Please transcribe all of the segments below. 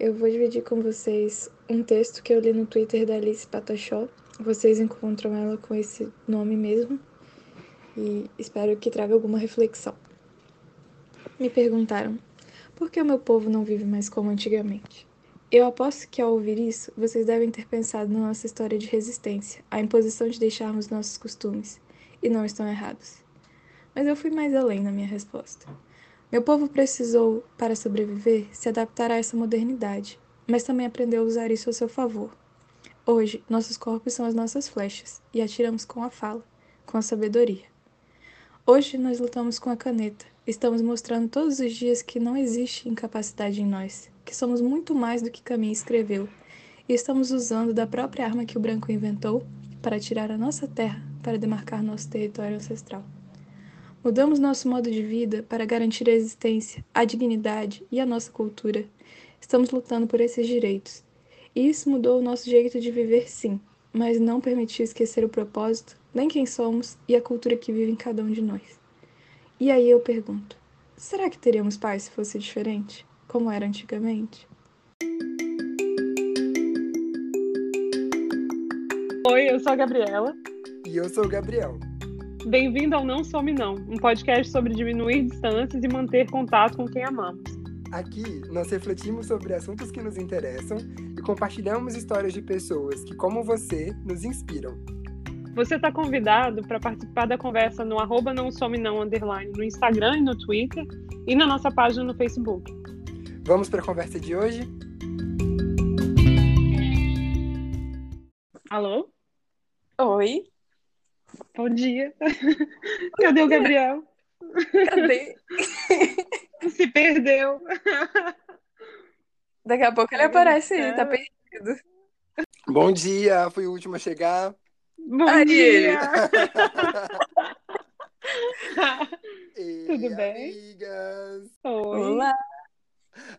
eu vou dividir com vocês um texto que eu li no Twitter da Alice Patachó. Vocês encontram ela com esse nome mesmo e espero que traga alguma reflexão. Me perguntaram por que o meu povo não vive mais como antigamente. Eu aposto que ao ouvir isso, vocês devem ter pensado na nossa história de resistência, a imposição de deixarmos nossos costumes, e não estão errados. Mas eu fui mais além na minha resposta. Meu povo precisou, para sobreviver, se adaptar a essa modernidade, mas também aprendeu a usar isso a seu favor. Hoje, nossos corpos são as nossas flechas e atiramos com a fala, com a sabedoria. Hoje, nós lutamos com a caneta. Estamos mostrando todos os dias que não existe incapacidade em nós, que somos muito mais do que Caminho escreveu, e estamos usando da própria arma que o branco inventou para tirar a nossa terra, para demarcar nosso território ancestral. Mudamos nosso modo de vida para garantir a existência, a dignidade e a nossa cultura. Estamos lutando por esses direitos. E isso mudou o nosso jeito de viver, sim, mas não permitiu esquecer o propósito, nem quem somos e a cultura que vive em cada um de nós. E aí eu pergunto: será que teríamos paz se fosse diferente, como era antigamente? Oi, eu sou a Gabriela. E eu sou o Gabriel. Bem-vindo ao Não Some Não, um podcast sobre diminuir distâncias e manter contato com quem amamos. Aqui, nós refletimos sobre assuntos que nos interessam e compartilhamos histórias de pessoas que, como você, nos inspiram. Você está convidado para participar da conversa no arroba não some não underline no Instagram e no Twitter e na nossa página no Facebook. Vamos para a conversa de hoje? Alô? Oi? Bom dia. Cadê o Gabriel? Cadê? Se perdeu. Daqui a pouco ele aparece aí, tá perdido. Bom dia, fui o último a chegar. Bom Aí. dia. Tudo bem? Amigas. Oi. Olá.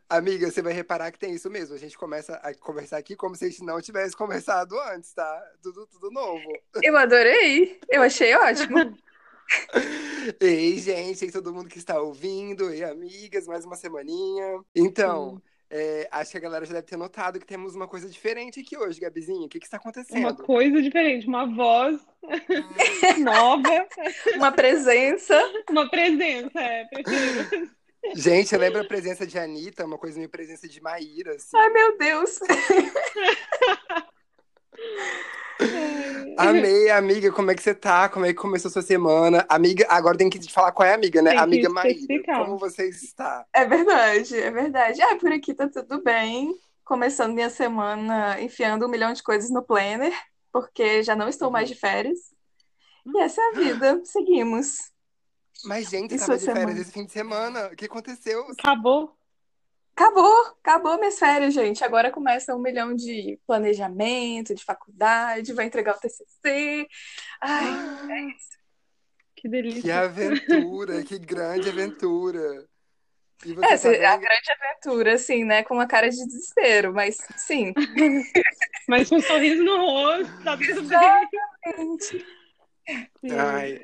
Amiga, você vai reparar que tem isso mesmo. A gente começa a conversar aqui como se a gente não tivesse conversado antes, tá? Tudo, tudo novo. Eu adorei. Eu achei ótimo. Ei, gente, e todo mundo que está ouvindo, e amigas, mais uma semaninha. Então, é, acho que a galera já deve ter notado que temos uma coisa diferente aqui hoje, Gabizinha. O que, que está acontecendo? Uma coisa diferente, uma voz nova, Uma presença. uma presença, é, prefiro. Gente, lembra a presença de Anitta, uma coisa meio presença de Maíra, assim. Ai, meu Deus. Amei, amiga, como é que você tá? Como é que começou sua semana? Amiga, agora tem que te falar qual é a amiga, né? Tem amiga Maíra, como você está? É verdade, é verdade. Ah, por aqui tá tudo bem. Começando minha semana enfiando um milhão de coisas no planner, porque já não estou mais de férias. E essa é a vida. Seguimos. Mas, gente, tava sua de férias esse fim de semana. O que aconteceu? Acabou. Acabou, acabou minhas férias, gente. Agora começa um milhão de planejamento, de faculdade, vai entregar o TCC. Ai, é isso. Que delícia. Que aventura, que grande aventura. E você Essa tá é a grande aventura, assim, né? Com uma cara de desespero, mas sim. Mas com um sorriso no rosto, tá tudo bem. Sim. Ai.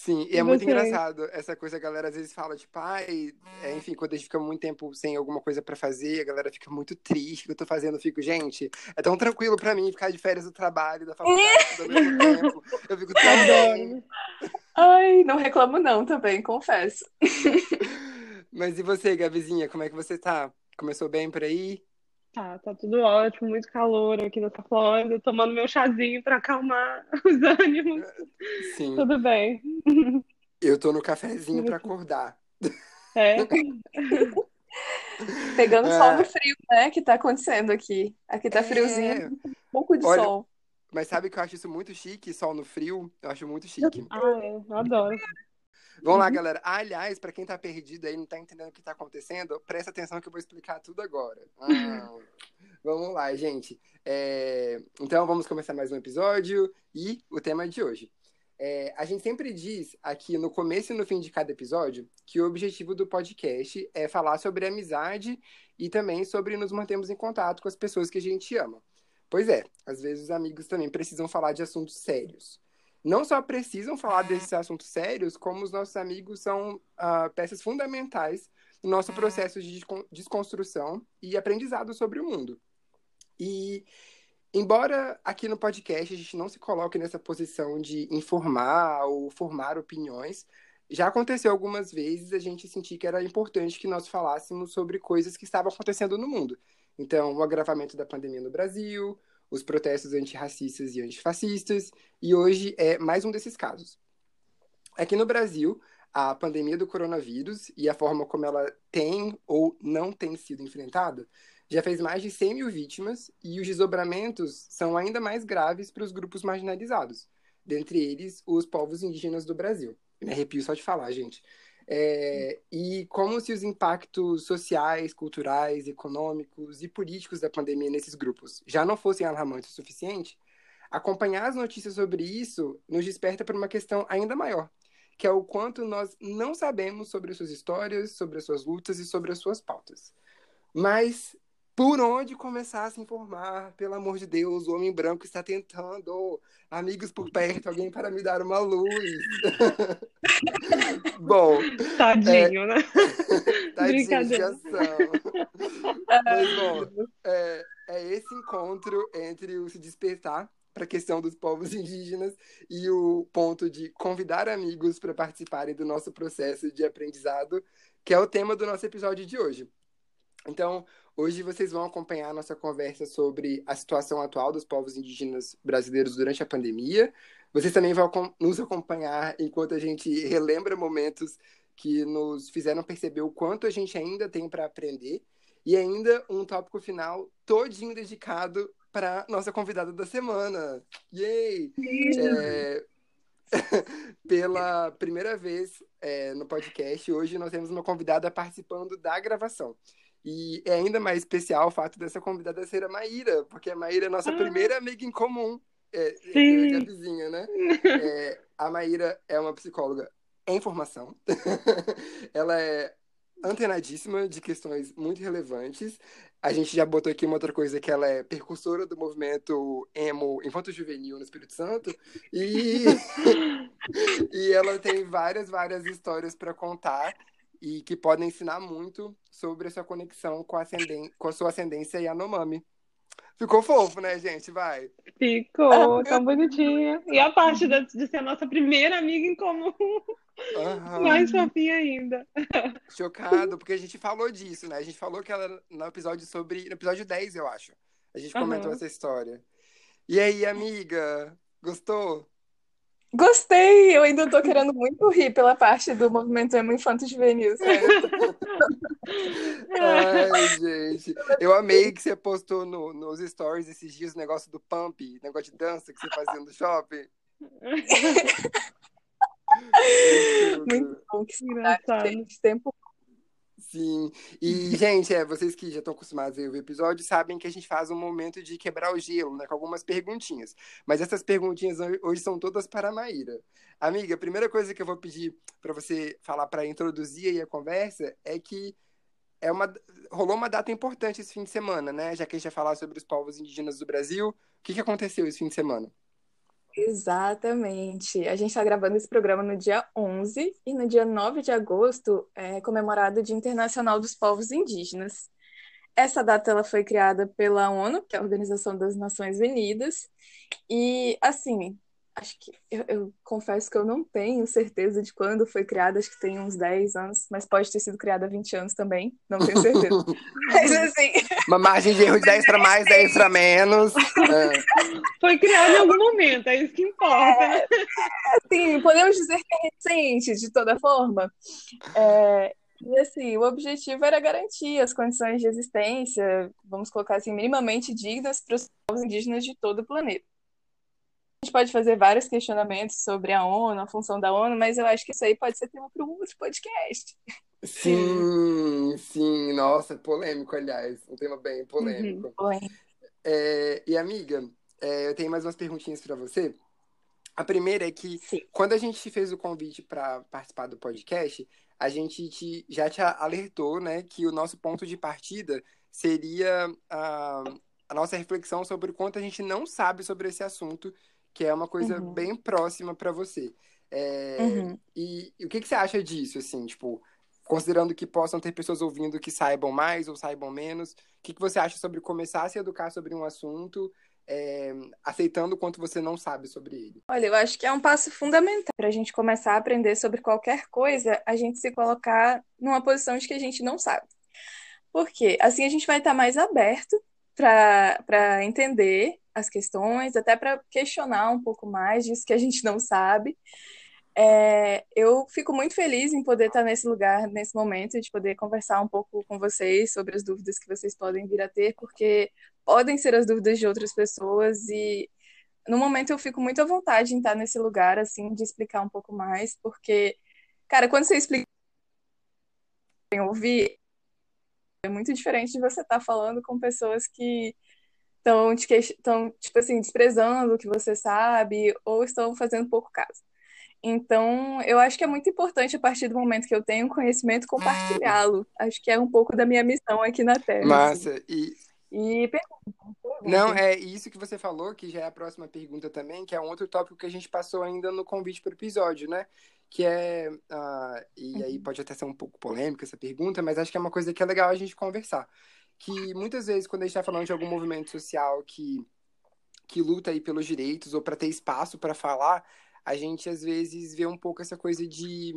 Sim, e é E muito você? engraçado essa coisa, a galera às vezes fala, tipo, ai, é, enfim, quando a gente fica muito tempo sem alguma coisa pra fazer, a galera fica muito triste, o que eu tô fazendo, eu fico, gente, é tão tranquilo pra mim ficar de férias do trabalho, da faculdade, ao mesmo tempo. Eu fico tão bem. Ai, não reclamo não também, confesso. Mas e você, Gabizinha, como é que você tá? Começou bem por aí? Tá, tá tudo ótimo, muito calor aqui nessa Flórida, tomando meu chazinho pra acalmar os ânimos. Sim, Tudo bem. eu tô no cafezinho pra acordar. É. Pegando É. sol no frio, né? Que tá acontecendo aqui. Aqui tá É. friozinho, um pouco de Olha, sol. Mas sabe que eu acho isso muito chique, sol no frio? Eu acho muito chique. Ah, eu adoro. Vamos lá, galera. Aliás, pra quem tá perdido aí, não tá entendendo o que tá acontecendo, presta atenção que eu vou explicar tudo agora. Ah, vamos lá, gente. É, Então, vamos começar mais um episódio e o tema de hoje. É, a gente sempre diz aqui no começo e no fim de cada episódio que o objetivo do podcast é falar sobre amizade e também sobre nos mantermos em contato com as pessoas que a gente ama. Pois é, às vezes os amigos também precisam falar de assuntos sérios não só precisam falar desses assuntos sérios, como os nossos amigos são ah, peças fundamentais no nosso processo de desconstrução e aprendizado sobre o mundo. E embora aqui no podcast a gente não se coloque nessa posição de informar ou formar opiniões, já aconteceu algumas vezes a gente sentir que era importante que nós falássemos sobre coisas que estavam acontecendo no mundo. Então, o agravamento da pandemia no Brasil, os protestos antirracistas e antifascistas, e hoje é mais um desses casos. Aqui no Brasil, a pandemia do coronavírus e a forma como ela tem ou não tem sido enfrentada já fez mais de 100 mil vítimas e os desdobramentos são ainda mais graves para os grupos marginalizados, dentre eles os povos indígenas do Brasil. Me arrepio só de falar, gente. É, e como se os impactos sociais, culturais, econômicos e políticos da pandemia nesses grupos já não fossem alarmantes o suficiente, acompanhar as notícias sobre isso nos desperta para uma questão ainda maior, que é o quanto nós não sabemos sobre as suas histórias, sobre as suas lutas e sobre as suas pautas. Mas por onde começar a se informar? Pelo amor de Deus, o homem branco está tentando. Amigos por perto, alguém para me dar uma luz. bom. Tadinho, é... né? Tadinho de ação. Mas, bom, é, é esse encontro entre o se despertar para a questão dos povos indígenas e o ponto de convidar amigos para participarem do nosso processo de aprendizado, que é o tema do nosso episódio de hoje. Então, hoje vocês vão acompanhar a nossa conversa sobre a situação atual dos povos indígenas brasileiros durante a pandemia. Vocês também vão nos acompanhar enquanto a gente relembra momentos que nos fizeram perceber o quanto a gente ainda tem para aprender e ainda um tópico final todinho dedicado para nossa convidada da semana. Yay! É... Pela primeira vez é, no podcast, hoje nós temos uma convidada participando da gravação. E é ainda mais especial o fato dessa convidada ser a Maíra, porque a Maíra é nossa ah. primeira amiga em comum. É, Sim. a vizinha, né? É, a Maíra é uma psicóloga em formação. ela é antenadíssima de questões muito relevantes. A gente já botou aqui uma outra coisa que ela é percursora do movimento emo infanto juvenil no Espírito Santo e e ela tem várias várias histórias para contar e que podem ensinar muito sobre a sua conexão com a, ascenden com a sua ascendência Yanomami. Ficou fofo, né, gente? Vai. Ficou, tão bonitinha. E a parte de, de ser a nossa primeira amiga em comum. Uhum. Mais fofinha ainda. Chocado, porque a gente falou disso, né? A gente falou que ela no episódio sobre. No episódio 10, eu acho. A gente comentou uhum. essa história. E aí, amiga, gostou? Gostei! Eu ainda tô querendo muito rir pela parte do movimento emo infanto juvenil, Ai, gente. Eu amei que você postou no, nos stories esses dias o negócio do pump, negócio de dança que você fazia no shopping. Muito bom, que engraçado. Tempo Sim. E, gente, é, vocês que já estão acostumados a ver o episódio sabem que a gente faz um momento de quebrar o gelo, né? Com algumas perguntinhas. Mas essas perguntinhas hoje são todas para a Maíra. Amiga, a primeira coisa que eu vou pedir para você falar para introduzir aí a conversa é que é uma, rolou uma data importante esse fim de semana, né? Já que a gente vai falar sobre os povos indígenas do Brasil. O que, que aconteceu esse fim de semana? Exatamente. A gente está gravando esse programa no dia 11 e no dia 9 de agosto é comemorado o Dia Internacional dos Povos Indígenas. Essa data ela foi criada pela ONU, que é a Organização das Nações Unidas, e assim, acho que eu, eu, confesso que eu não tenho certeza de quando foi criada, acho que tem uns 10 anos, mas pode ter sido criada há 20 anos também, não tenho certeza. mas assim. Uma margem de erro de 10 para mais, 10 para menos. É. Foi criada em algum momento, é isso que importa. É, assim, podemos dizer que é recente, de toda forma. É, e assim, o objetivo era garantir as condições de existência, vamos colocar assim, minimamente dignas para os povos indígenas de todo o planeta a gente pode fazer vários questionamentos sobre a ONU, a função da ONU, mas eu acho que isso aí pode ser tema para um outro podcast. Sim, sim, nossa, polêmico, aliás, um tema bem polêmico. Uhum, é, e amiga, é, eu tenho mais umas perguntinhas para você. A primeira é que sim. quando a gente fez o convite para participar do podcast, a gente te, já te alertou, né, que o nosso ponto de partida seria a, a nossa reflexão sobre o quanto a gente não sabe sobre esse assunto que é uma coisa uhum. bem próxima para você. É, uhum. e, e, o que, que você acha disso, assim, tipo, considerando que possam ter pessoas ouvindo que saibam mais ou saibam menos, o que, que você acha sobre começar a se educar sobre um assunto, é, aceitando o quanto você não sabe sobre ele? Olha, eu acho que é um passo fundamental para a gente começar a aprender sobre qualquer coisa, a gente se colocar numa posição de que a gente não sabe. Porque assim a gente vai estar mais aberto para entender as questões, até para questionar um pouco mais disso que a gente não sabe. É, eu fico muito feliz em poder estar nesse lugar, nesse momento, de poder conversar um pouco com vocês sobre as dúvidas que vocês podem vir a ter, porque podem ser as dúvidas de outras pessoas e no momento eu fico muito à vontade em estar nesse lugar, assim, de explicar um pouco mais, porque, cara, quando você explica ouvir, é muito diferente de você estar falando com pessoas que estão, estão tipo assim, desprezando o que você sabe ou estão fazendo pouco caso. Então, eu acho que é muito importante, a partir do momento que eu tenho conhecimento, compartilhá-lo. Acho que é um pouco da minha missão aqui na Terra. Massa. Assim. E... E pergunta, pergunta. Não, é isso que você falou, que já é a próxima pergunta também, que é um outro tópico que a gente passou ainda no convite para o episódio, né? Que é. Uh, e aí uhum. pode até ser um pouco polêmica essa pergunta, mas acho que é uma coisa que é legal a gente conversar. Que muitas vezes, quando a gente está falando de algum movimento social que, que luta aí pelos direitos ou para ter espaço para falar, a gente às vezes vê um pouco essa coisa de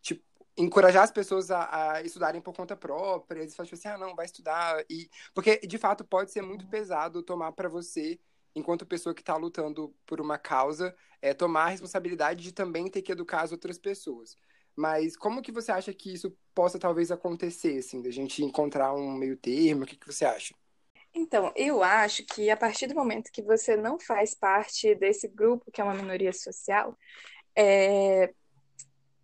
tipo, encorajar as pessoas a, a estudarem por conta própria, eles falam tipo assim, ah, não, vai estudar. E, porque, de fato, pode ser muito pesado tomar para você, enquanto pessoa que está lutando por uma causa, é, tomar a responsabilidade de também ter que educar as outras pessoas. Mas como que você acha que isso possa talvez acontecer, assim, da gente encontrar um meio termo? O que, que você acha? Então, eu acho que a partir do momento que você não faz parte desse grupo, que é uma minoria social, é,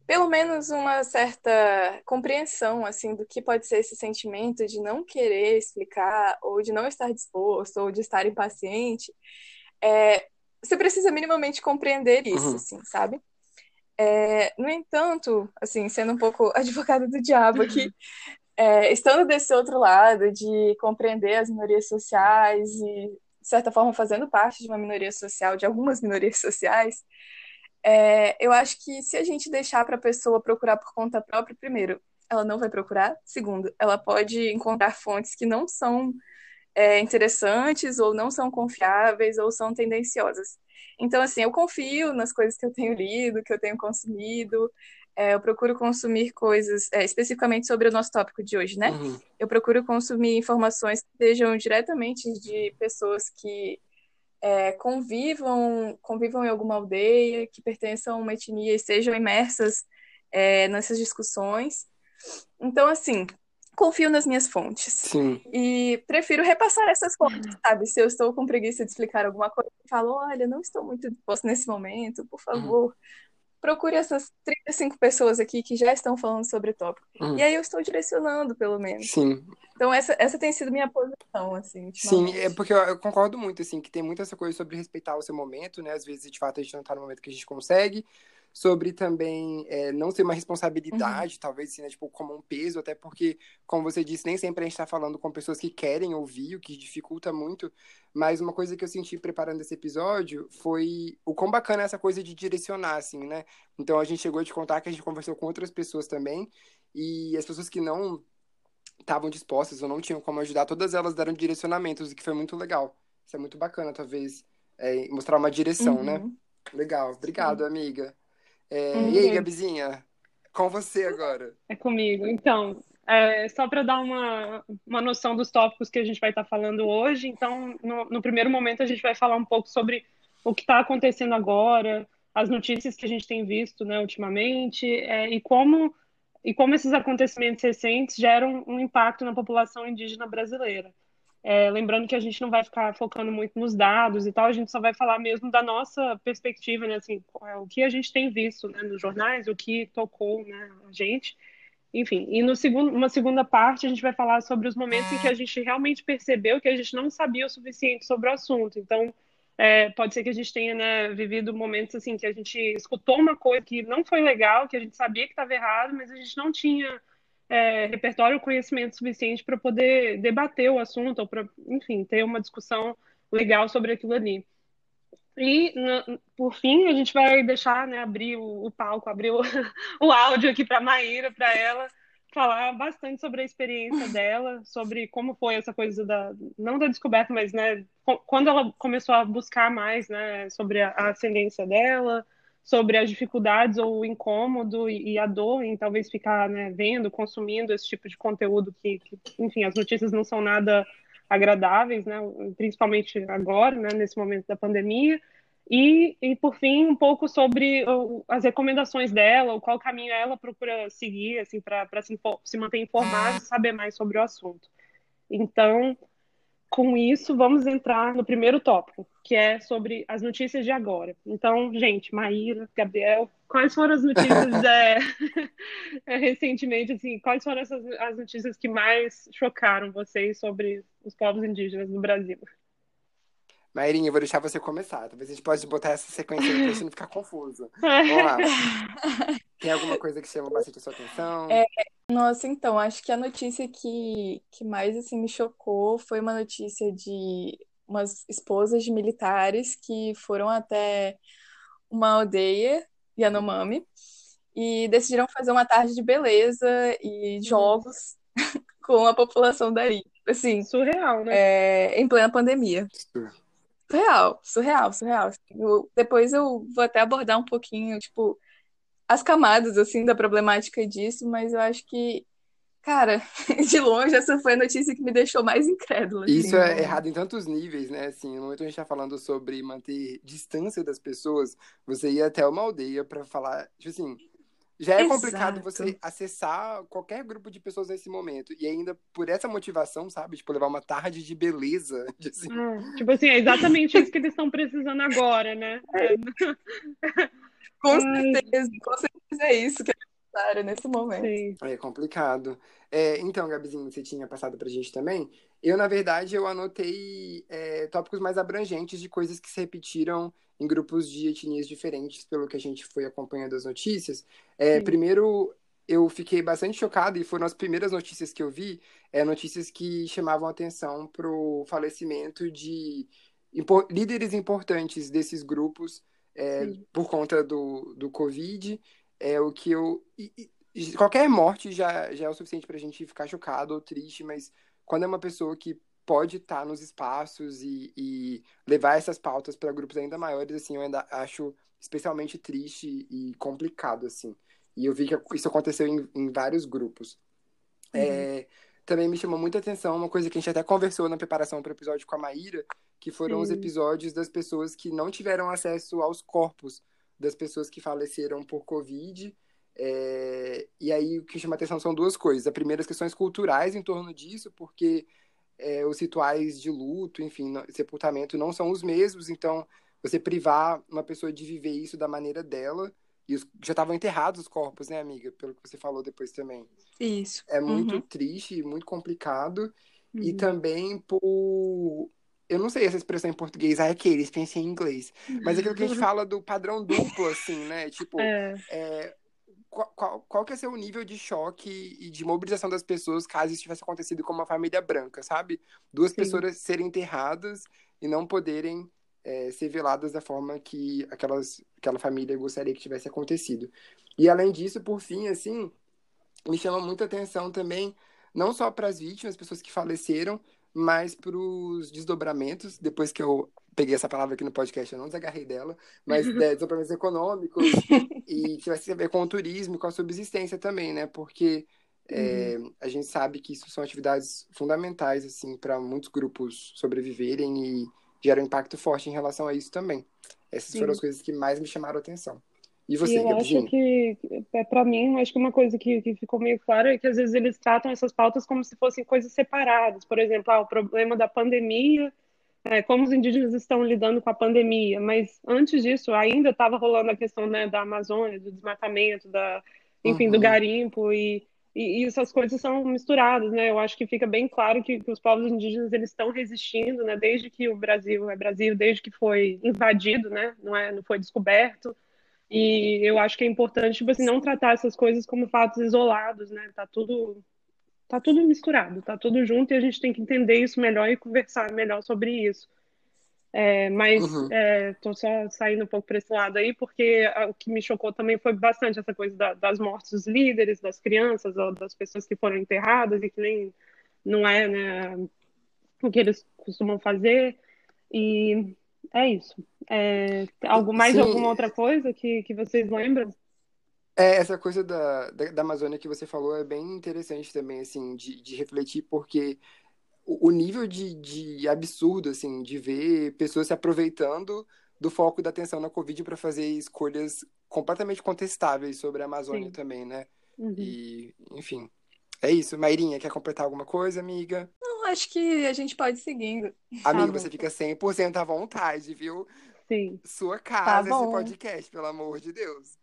pelo menos uma certa compreensão assim do que pode ser esse sentimento de não querer explicar ou de não estar disposto ou de estar impaciente, é, você precisa minimamente compreender isso, uhum. assim, sabe? É, no entanto, assim, sendo um pouco advogada do diabo aqui, é, estando desse outro lado, de compreender as minorias sociais e, de certa forma, fazendo parte de uma minoria social, de algumas minorias sociais, é, eu acho que se a gente deixar para a pessoa procurar por conta própria, primeiro, ela não vai procurar. Segundo, ela pode encontrar fontes que não são é, interessantes ou não são confiáveis ou são tendenciosas. Então, assim, eu confio nas coisas que eu tenho lido, que eu tenho consumido, é, eu procuro consumir coisas, é, especificamente sobre o nosso tópico de hoje, né? Uhum. Eu procuro consumir informações que sejam diretamente de pessoas que é, convivam, convivam em alguma aldeia, que pertençam a uma etnia e sejam imersas é, nessas discussões. Então, assim, confio nas minhas fontes. Sim. E prefiro repassar essas fontes, sabe? Se eu estou com preguiça de explicar alguma coisa, eu falo, olha, não estou muito disposto nesse momento, por uhum. favor, uhum procure essas 35 pessoas aqui que já estão falando sobre o tópico. Uhum. E aí eu estou direcionando, pelo menos. Sim. Então essa, essa tem sido minha posição, assim. Sim, é porque eu, eu, concordo muito, assim, que tem muita essa coisa sobre respeitar o seu momento, né? Às vezes, de fato, a gente não está no momento que a gente consegue, sobre também é, não ser uma responsabilidade, uhum. talvez assim, né, tipo, como um peso, até porque, como você disse, nem sempre a gente está falando com pessoas que querem ouvir, o que dificulta muito. Mas uma coisa que eu senti preparando esse episódio foi o quão bacana é essa coisa de direcionar, assim, né? Então a gente chegou a te contar que a gente conversou com outras pessoas também, e as pessoas que não estavam dispostas ou não tinham como ajudar, todas elas deram direcionamentos, o que foi muito legal. Isso é muito bacana, talvez, é, mostrar uma direção, né? uhum. né? Legal, obrigado, amiga. É, uhum. E aí, Gabizinha? Com você agora. É comigo. Então, é, só para dar uma, uma noção dos tópicos que a gente vai estar tá falando hoje, então, no, no, primeiro momento, a gente vai falar um pouco sobre o que está acontecendo agora, as notícias que a gente tem visto né, ultimamente, é, e, como, e como esses acontecimentos recentes geram um impacto na população indígena brasileira. É, lembrando que a gente não vai ficar focando muito nos dados e tal, a gente só vai falar mesmo da nossa perspectiva, né, assim, é o que a gente tem visto né, nos jornais, o que tocou né, a gente, enfim. E no segundo, uma segunda parte a gente vai falar sobre os momentos em que a gente realmente percebeu que a gente não sabia o suficiente sobre o assunto. Então, é, pode ser que a gente tenha né, vivido momentos assim que a gente escutou uma coisa que não foi legal, que a gente sabia que estava errado, mas a gente não tinha é, repertório ou conhecimento suficiente para poder debater o assunto, ou para, enfim, ter uma discussão legal sobre aquilo ali. E, por fim, a gente vai deixar, né, abrir o, o palco, abrir o, o áudio aqui para a Maíra, para ela falar bastante sobre a experiência dela, sobre como foi essa coisa da, não da descoberta, mas, né, quando ela começou a buscar mais, né, sobre a ascendência dela, sobre as dificuldades ou o incômodo e, e a dor em talvez ficar, né, vendo, consumindo esse tipo de conteúdo que, que, enfim, as notícias não são nada agradáveis, né, principalmente agora, né, nesse momento da pandemia. E, e, por fim, um pouco sobre as recomendações dela, o qual caminho ela procura seguir, assim, para se, se manter informada e saber mais sobre o assunto. Então, com isso, vamos entrar no primeiro tópico, que é sobre as notícias de agora. Então, gente, Maíra, Gabriel, quais foram as notícias é, recentemente, assim, quais foram essas, as notícias que mais chocaram vocês sobre os povos indígenas no Brasil? Mairinha, eu vou deixar você começar. Talvez a gente pode botar essa sequência aí pra gente não ficar confuso. Vamos lá. Tem alguma coisa que chama bastante a sua atenção? É, nossa, então, acho que a notícia que, que mais assim, me chocou foi uma notícia de umas esposas de militares que foram até uma aldeia, Yanomami, e decidiram fazer uma tarde de beleza e jogos com a população dali. Assim, surreal, né? É, em plena pandemia. Surreal, surreal, surreal. Eu, depois eu vou até abordar um pouquinho, tipo, as camadas, assim, da problemática disso, mas eu acho que, cara, de longe, essa foi a notícia que me deixou mais incrédula. Assim, Isso é errado em tantos níveis, né? Assim, no momento que a gente tá falando sobre manter distância das pessoas, você ia até uma aldeia para falar, tipo assim, já é Exato. complicado você acessar qualquer grupo de pessoas nesse momento. E ainda por essa motivação, sabe? Tipo, levar uma tarde de beleza. De assim... Hum, tipo assim, é exatamente isso que eles estão precisando agora, né? É. com certeza, com certeza é isso que é necessário nesse momento. Sim. É complicado. É, então, Gabizinho, você tinha passado pra gente também. Eu, na verdade, eu anotei é, tópicos mais abrangentes de coisas que se repetiram em grupos de etnias diferentes, pelo que a gente foi acompanhando as notícias. É, primeiro, eu fiquei bastante chocado, e foram as primeiras notícias que eu vi, é, notícias que chamavam atenção para o falecimento de impor, líderes importantes desses grupos é, por conta do, do Covid. É o que eu. E, e, qualquer morte já, já é o suficiente para a gente ficar chocado ou triste, mas quando é uma pessoa que pode estar nos espaços e, e levar essas pautas para grupos ainda maiores, assim, eu ainda acho especialmente triste e complicado, assim. E eu vi que isso aconteceu em, em vários grupos. Uhum. É, também me chamou muita atenção uma coisa que a gente até conversou na preparação para o episódio com a Maíra, que foram Sim. os episódios das pessoas que não tiveram acesso aos corpos das pessoas que faleceram por Covid. É, e aí o que chama atenção são duas coisas. A primeira, as questões culturais em torno disso, porque é, os rituais de luto, enfim, sepultamento não são os mesmos, então você privar uma pessoa de viver isso da maneira dela, e os, já estavam enterrados os corpos, né, amiga? Pelo que você falou depois também. Isso. É muito uhum. triste, muito complicado, uhum. e também por. Eu não sei essa expressão em português, ah, é que eles pensem em inglês. Mas é aquilo que a gente fala do padrão duplo, assim, né? Tipo, é. É, qual, qual, qual que é seu nível de choque e de mobilização das pessoas caso isso tivesse acontecido com uma família branca, sabe? Duas Sim. pessoas serem enterradas e não poderem é, ser veladas da forma que aquelas, aquela família gostaria que tivesse acontecido. E além disso, por fim, assim, me chama muita atenção também, não só para as vítimas, pessoas que faleceram, mas para os desdobramentos, depois que eu peguei essa palavra aqui no podcast, eu não desagarrei dela, mas é, desdobramentos econômicos e tivesse a ver com o turismo e com a subsistência também, né? Porque é, uhum. a gente sabe que isso são atividades fundamentais, assim, para muitos grupos sobreviverem e geram um impacto forte em relação a isso também. Essas Sim. foram as coisas que mais me chamaram a atenção. E você, eu acho que, é, para mim, acho que uma coisa que, que ficou meio clara é que às vezes eles tratam essas pautas como se fossem coisas separadas. Por exemplo, ah, o problema da pandemia é, como os indígenas estão lidando com a pandemia, mas antes disso ainda estava rolando a questão né, da Amazônia, do desmatamento, da, enfim, uhum. do garimpo e, e, e, essas coisas são misturadas, né? Eu acho que fica bem claro que, que os povos indígenas eles estão resistindo, né? Desde que o Brasil é Brasil, desde que foi invadido, né? Não é, não foi descoberto. E eu acho que é importante, tipo assim, não tratar essas coisas como fatos isolados, né? Tá tudo tá tudo misturado, tá tudo junto e a gente tem que entender isso melhor e conversar melhor sobre isso. É, mas uhum. é, só saindo um pouco para esse lado aí, porque o que me chocou também foi bastante essa coisa da, das mortes dos líderes, das crianças, ou das pessoas que foram enterradas e que nem não é né, o que eles costumam fazer. E é isso. É, algo mais Sim. alguma outra coisa que, que vocês lembram? É, essa coisa da, da, da, Amazônia que você falou é bem interessante também, assim, de, de refletir, porque o, o nível de, de absurdo, assim, de ver pessoas se aproveitando do foco da atenção na Covid para fazer escolhas completamente contestáveis sobre a Amazônia Sim. também, né? Uhum. E, enfim, é isso. Mairinha, quer completar alguma coisa, amiga? Não, acho que a gente pode ir seguindo. Amiga, tá você fica 100% à vontade, viu? Sim. Sua tá casa, tá esse podcast, pelo amor de Deus.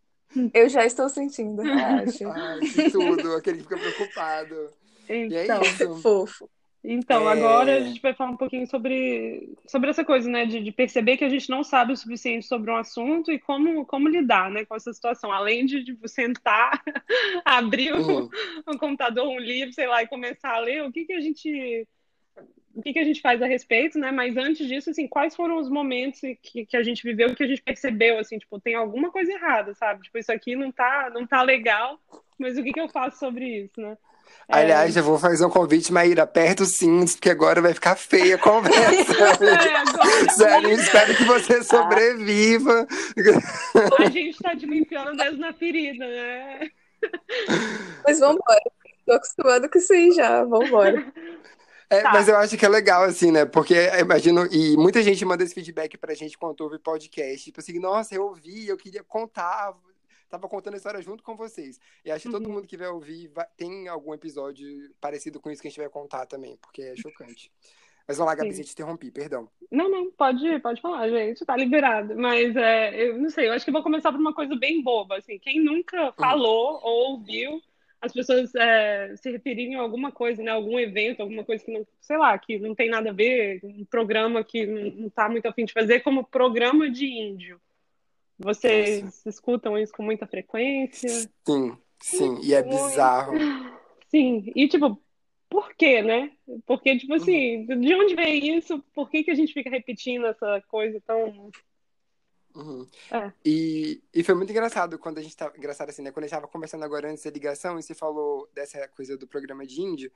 Eu já estou sentindo, acho. Ai, que tudo, aquele que fica preocupado. Então, e é isso. fofo. Então, é... agora a gente vai falar um pouquinho sobre, sobre essa coisa, né? De, de, perceber que a gente não sabe o suficiente sobre um assunto e como, como lidar né, com essa situação. Além de, de sentar, abrir uhum. um, um computador, um livro, sei lá, e começar a ler, o que, que a gente o que, que a gente faz a respeito, né? Mas antes disso, assim, quais foram os momentos que, que a gente viveu que a gente percebeu, assim, tipo, tem alguma coisa errada, sabe? Tipo, isso aqui não tá, não tá legal, mas o que, que eu faço sobre isso, né? Aliás, é... eu vou fazer um convite, Maíra, aperta os cintos, porque agora vai ficar feia a conversa. é. Sério, espero que você sobreviva. A gente tá, tipo, enfiando o dedo na ferida, né? Mas vambora. Tô acostumado com isso aí já, vambora. É, tá. Mas eu acho que é legal, assim, né? Porque imagino, e muita gente manda esse feedback pra gente quando ouve podcast. Tipo assim, nossa, eu ouvi, eu queria contar, tava contando a história junto com vocês. E acho que todo uhum. mundo que vai ouvir vai, tem algum episódio parecido com isso que a gente vai contar também, porque é chocante. Mas vamos lá, Gabi, Sim. te interrompi, perdão. Não, não, pode, pode falar, gente, tá liberado. Mas é, eu não sei, eu acho que vou começar por uma coisa bem boba, assim. Quem nunca uhum. falou uhum. ou ouviu as pessoas é, se referirem a alguma coisa, né? Algum evento, alguma coisa que não, sei lá, que não tem nada a ver, um programa que não está muito afim de fazer, como programa de índio. Vocês Nossa. escutam isso com muita frequência? Sim, sim, e é bizarro. Sim, e tipo, por quê, né? Porque, tipo assim, de onde vem isso? Por que, que a gente fica repetindo essa coisa tão Uhum. É. E, e foi muito engraçado quando a gente tava. Engraçado assim, né? Quando a gente tava conversando agora antes da ligação e você falou dessa coisa do programa de índio.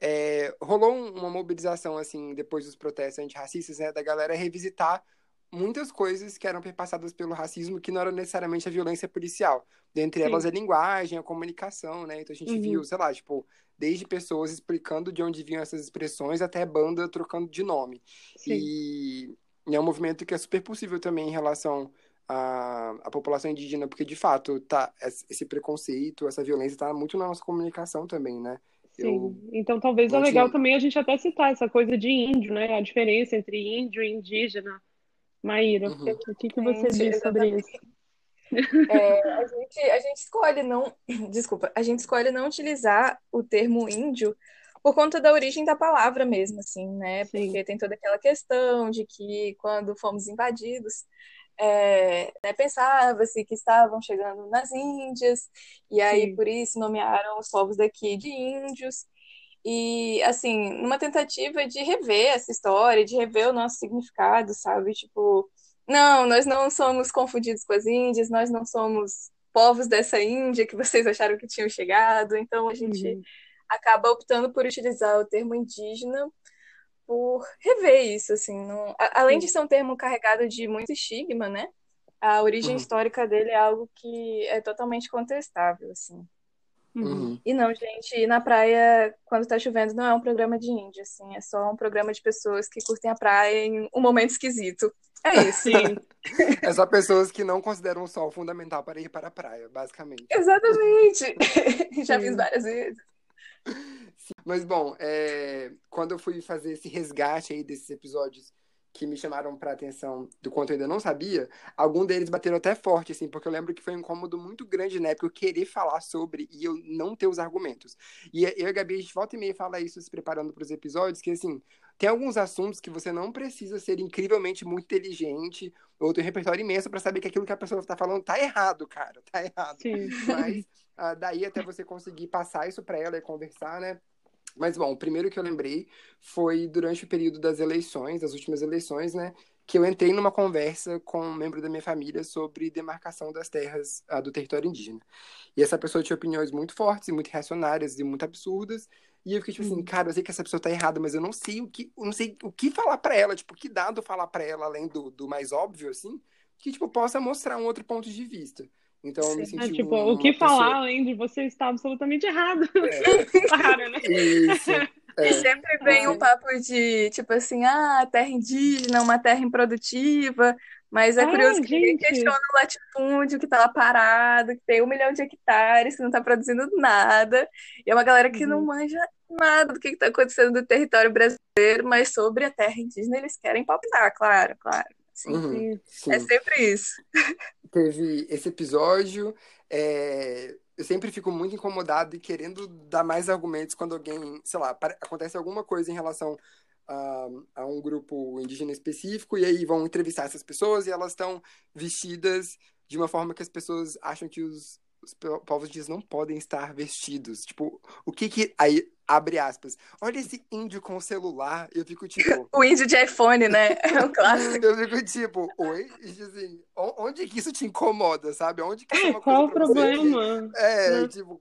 É, rolou uma mobilização, assim, depois dos protestos antirracistas, né? Da galera revisitar muitas coisas que eram perpassadas pelo racismo que não eram necessariamente a violência policial. Dentre Sim. elas a linguagem, a comunicação, né? Então a gente uhum. viu, sei lá, tipo, desde pessoas explicando de onde vinham essas expressões até banda trocando de nome. Sim. E é um movimento que é super possível também em relação à, à população indígena, porque de fato tá, esse preconceito, essa violência está muito na nossa comunicação também, né? Sim, Eu... então talvez é legal tinha... também a gente até citar essa coisa de índio, né? A diferença entre índio e indígena. Maíra, uhum. o que, que você diz sobre isso? É, a, gente, a gente escolhe não. Desculpa, a gente escolhe não utilizar o termo índio por conta da origem da palavra mesmo, assim, né? Sim. Porque tem toda aquela questão de que quando fomos invadidos, é, né, pensava-se que estavam chegando nas Índias, e aí Sim. por isso nomearam os povos daqui de índios. E, assim, numa tentativa de rever essa história, de rever o nosso significado, sabe? Tipo, não, nós não somos confundidos com as Índias, nós não somos povos dessa Índia que vocês acharam que tinham chegado, então a gente. Uhum acaba optando por utilizar o termo indígena por rever isso, assim, não... além de ser um termo carregado de muito estigma, né? A origem uhum. histórica dele é algo que é totalmente contestável, assim. Uhum. E não, gente, ir na praia quando tá chovendo não é um programa de índio, assim, é só um programa de pessoas que curtem a praia em um momento esquisito. É isso. Sim. é só pessoas que não consideram o sol fundamental para ir para a praia, basicamente. Exatamente. Já fiz várias vezes. Mas, bom, é, quando eu fui fazer esse resgate aí desses episódios que me chamaram para atenção do quanto eu ainda não sabia, algum deles bateram até forte, assim, porque eu lembro que foi um incômodo muito grande na época eu querer falar sobre e eu não ter os argumentos. E eu e a Gabi, a gente volta e meia fala isso se preparando para os episódios, que assim, tem alguns assuntos que você não precisa ser incrivelmente muito inteligente ou ter um repertório imenso para saber que aquilo que a pessoa está falando tá errado, cara, tá errado. Sim. Mas uh, daí até você conseguir passar isso para ela e conversar, né? Mas, bom, o primeiro que eu lembrei foi durante o período das eleições, das últimas eleições, né? Que eu entrei numa conversa com um membro da minha família sobre demarcação das terras uh, do território indígena. E essa pessoa tinha opiniões muito fortes muito reacionárias e muito absurdas. E eu fiquei tipo assim, uhum. cara, eu sei que essa pessoa tá errada, mas eu não sei o que, não sei o que falar para ela, tipo, que dado falar para ela além do, do mais óbvio, assim, que, tipo, possa mostrar um outro ponto de vista. Então eu me senti. É, tipo, o que falar pessoa... além de você estar absolutamente errado. É. Para, né? Isso. É. E sempre vem um papo de, tipo assim, ah, terra indígena, uma terra improdutiva, mas é, é curioso que gente. ninguém questiona o latifúndio que tá lá parado, que tem um milhão de hectares, que não tá produzindo nada. E é uma galera que uhum. não manja nada do que, que tá acontecendo no território brasileiro, mas sobre a terra indígena eles querem palpitar, claro, claro. Uhum, sim. É sempre isso. Teve esse episódio. É... Eu sempre fico muito incomodado e querendo dar mais argumentos quando alguém, sei lá, acontece alguma coisa em relação a, a, um grupo indígena específico, e aí vão entrevistar essas pessoas e elas estão vestidas de uma forma que as pessoas acham que os, os povos indígenas não podem estar vestidos. Tipo, o que que. Aí, abre aspas. Olha esse índio com celular. Eu fico tipo. o índio de iPhone, né? É um clássico. eu fico tipo, oi? Assim, onde que isso te incomoda, sabe? Onde que isso é uma Qual o problema? É, tipo.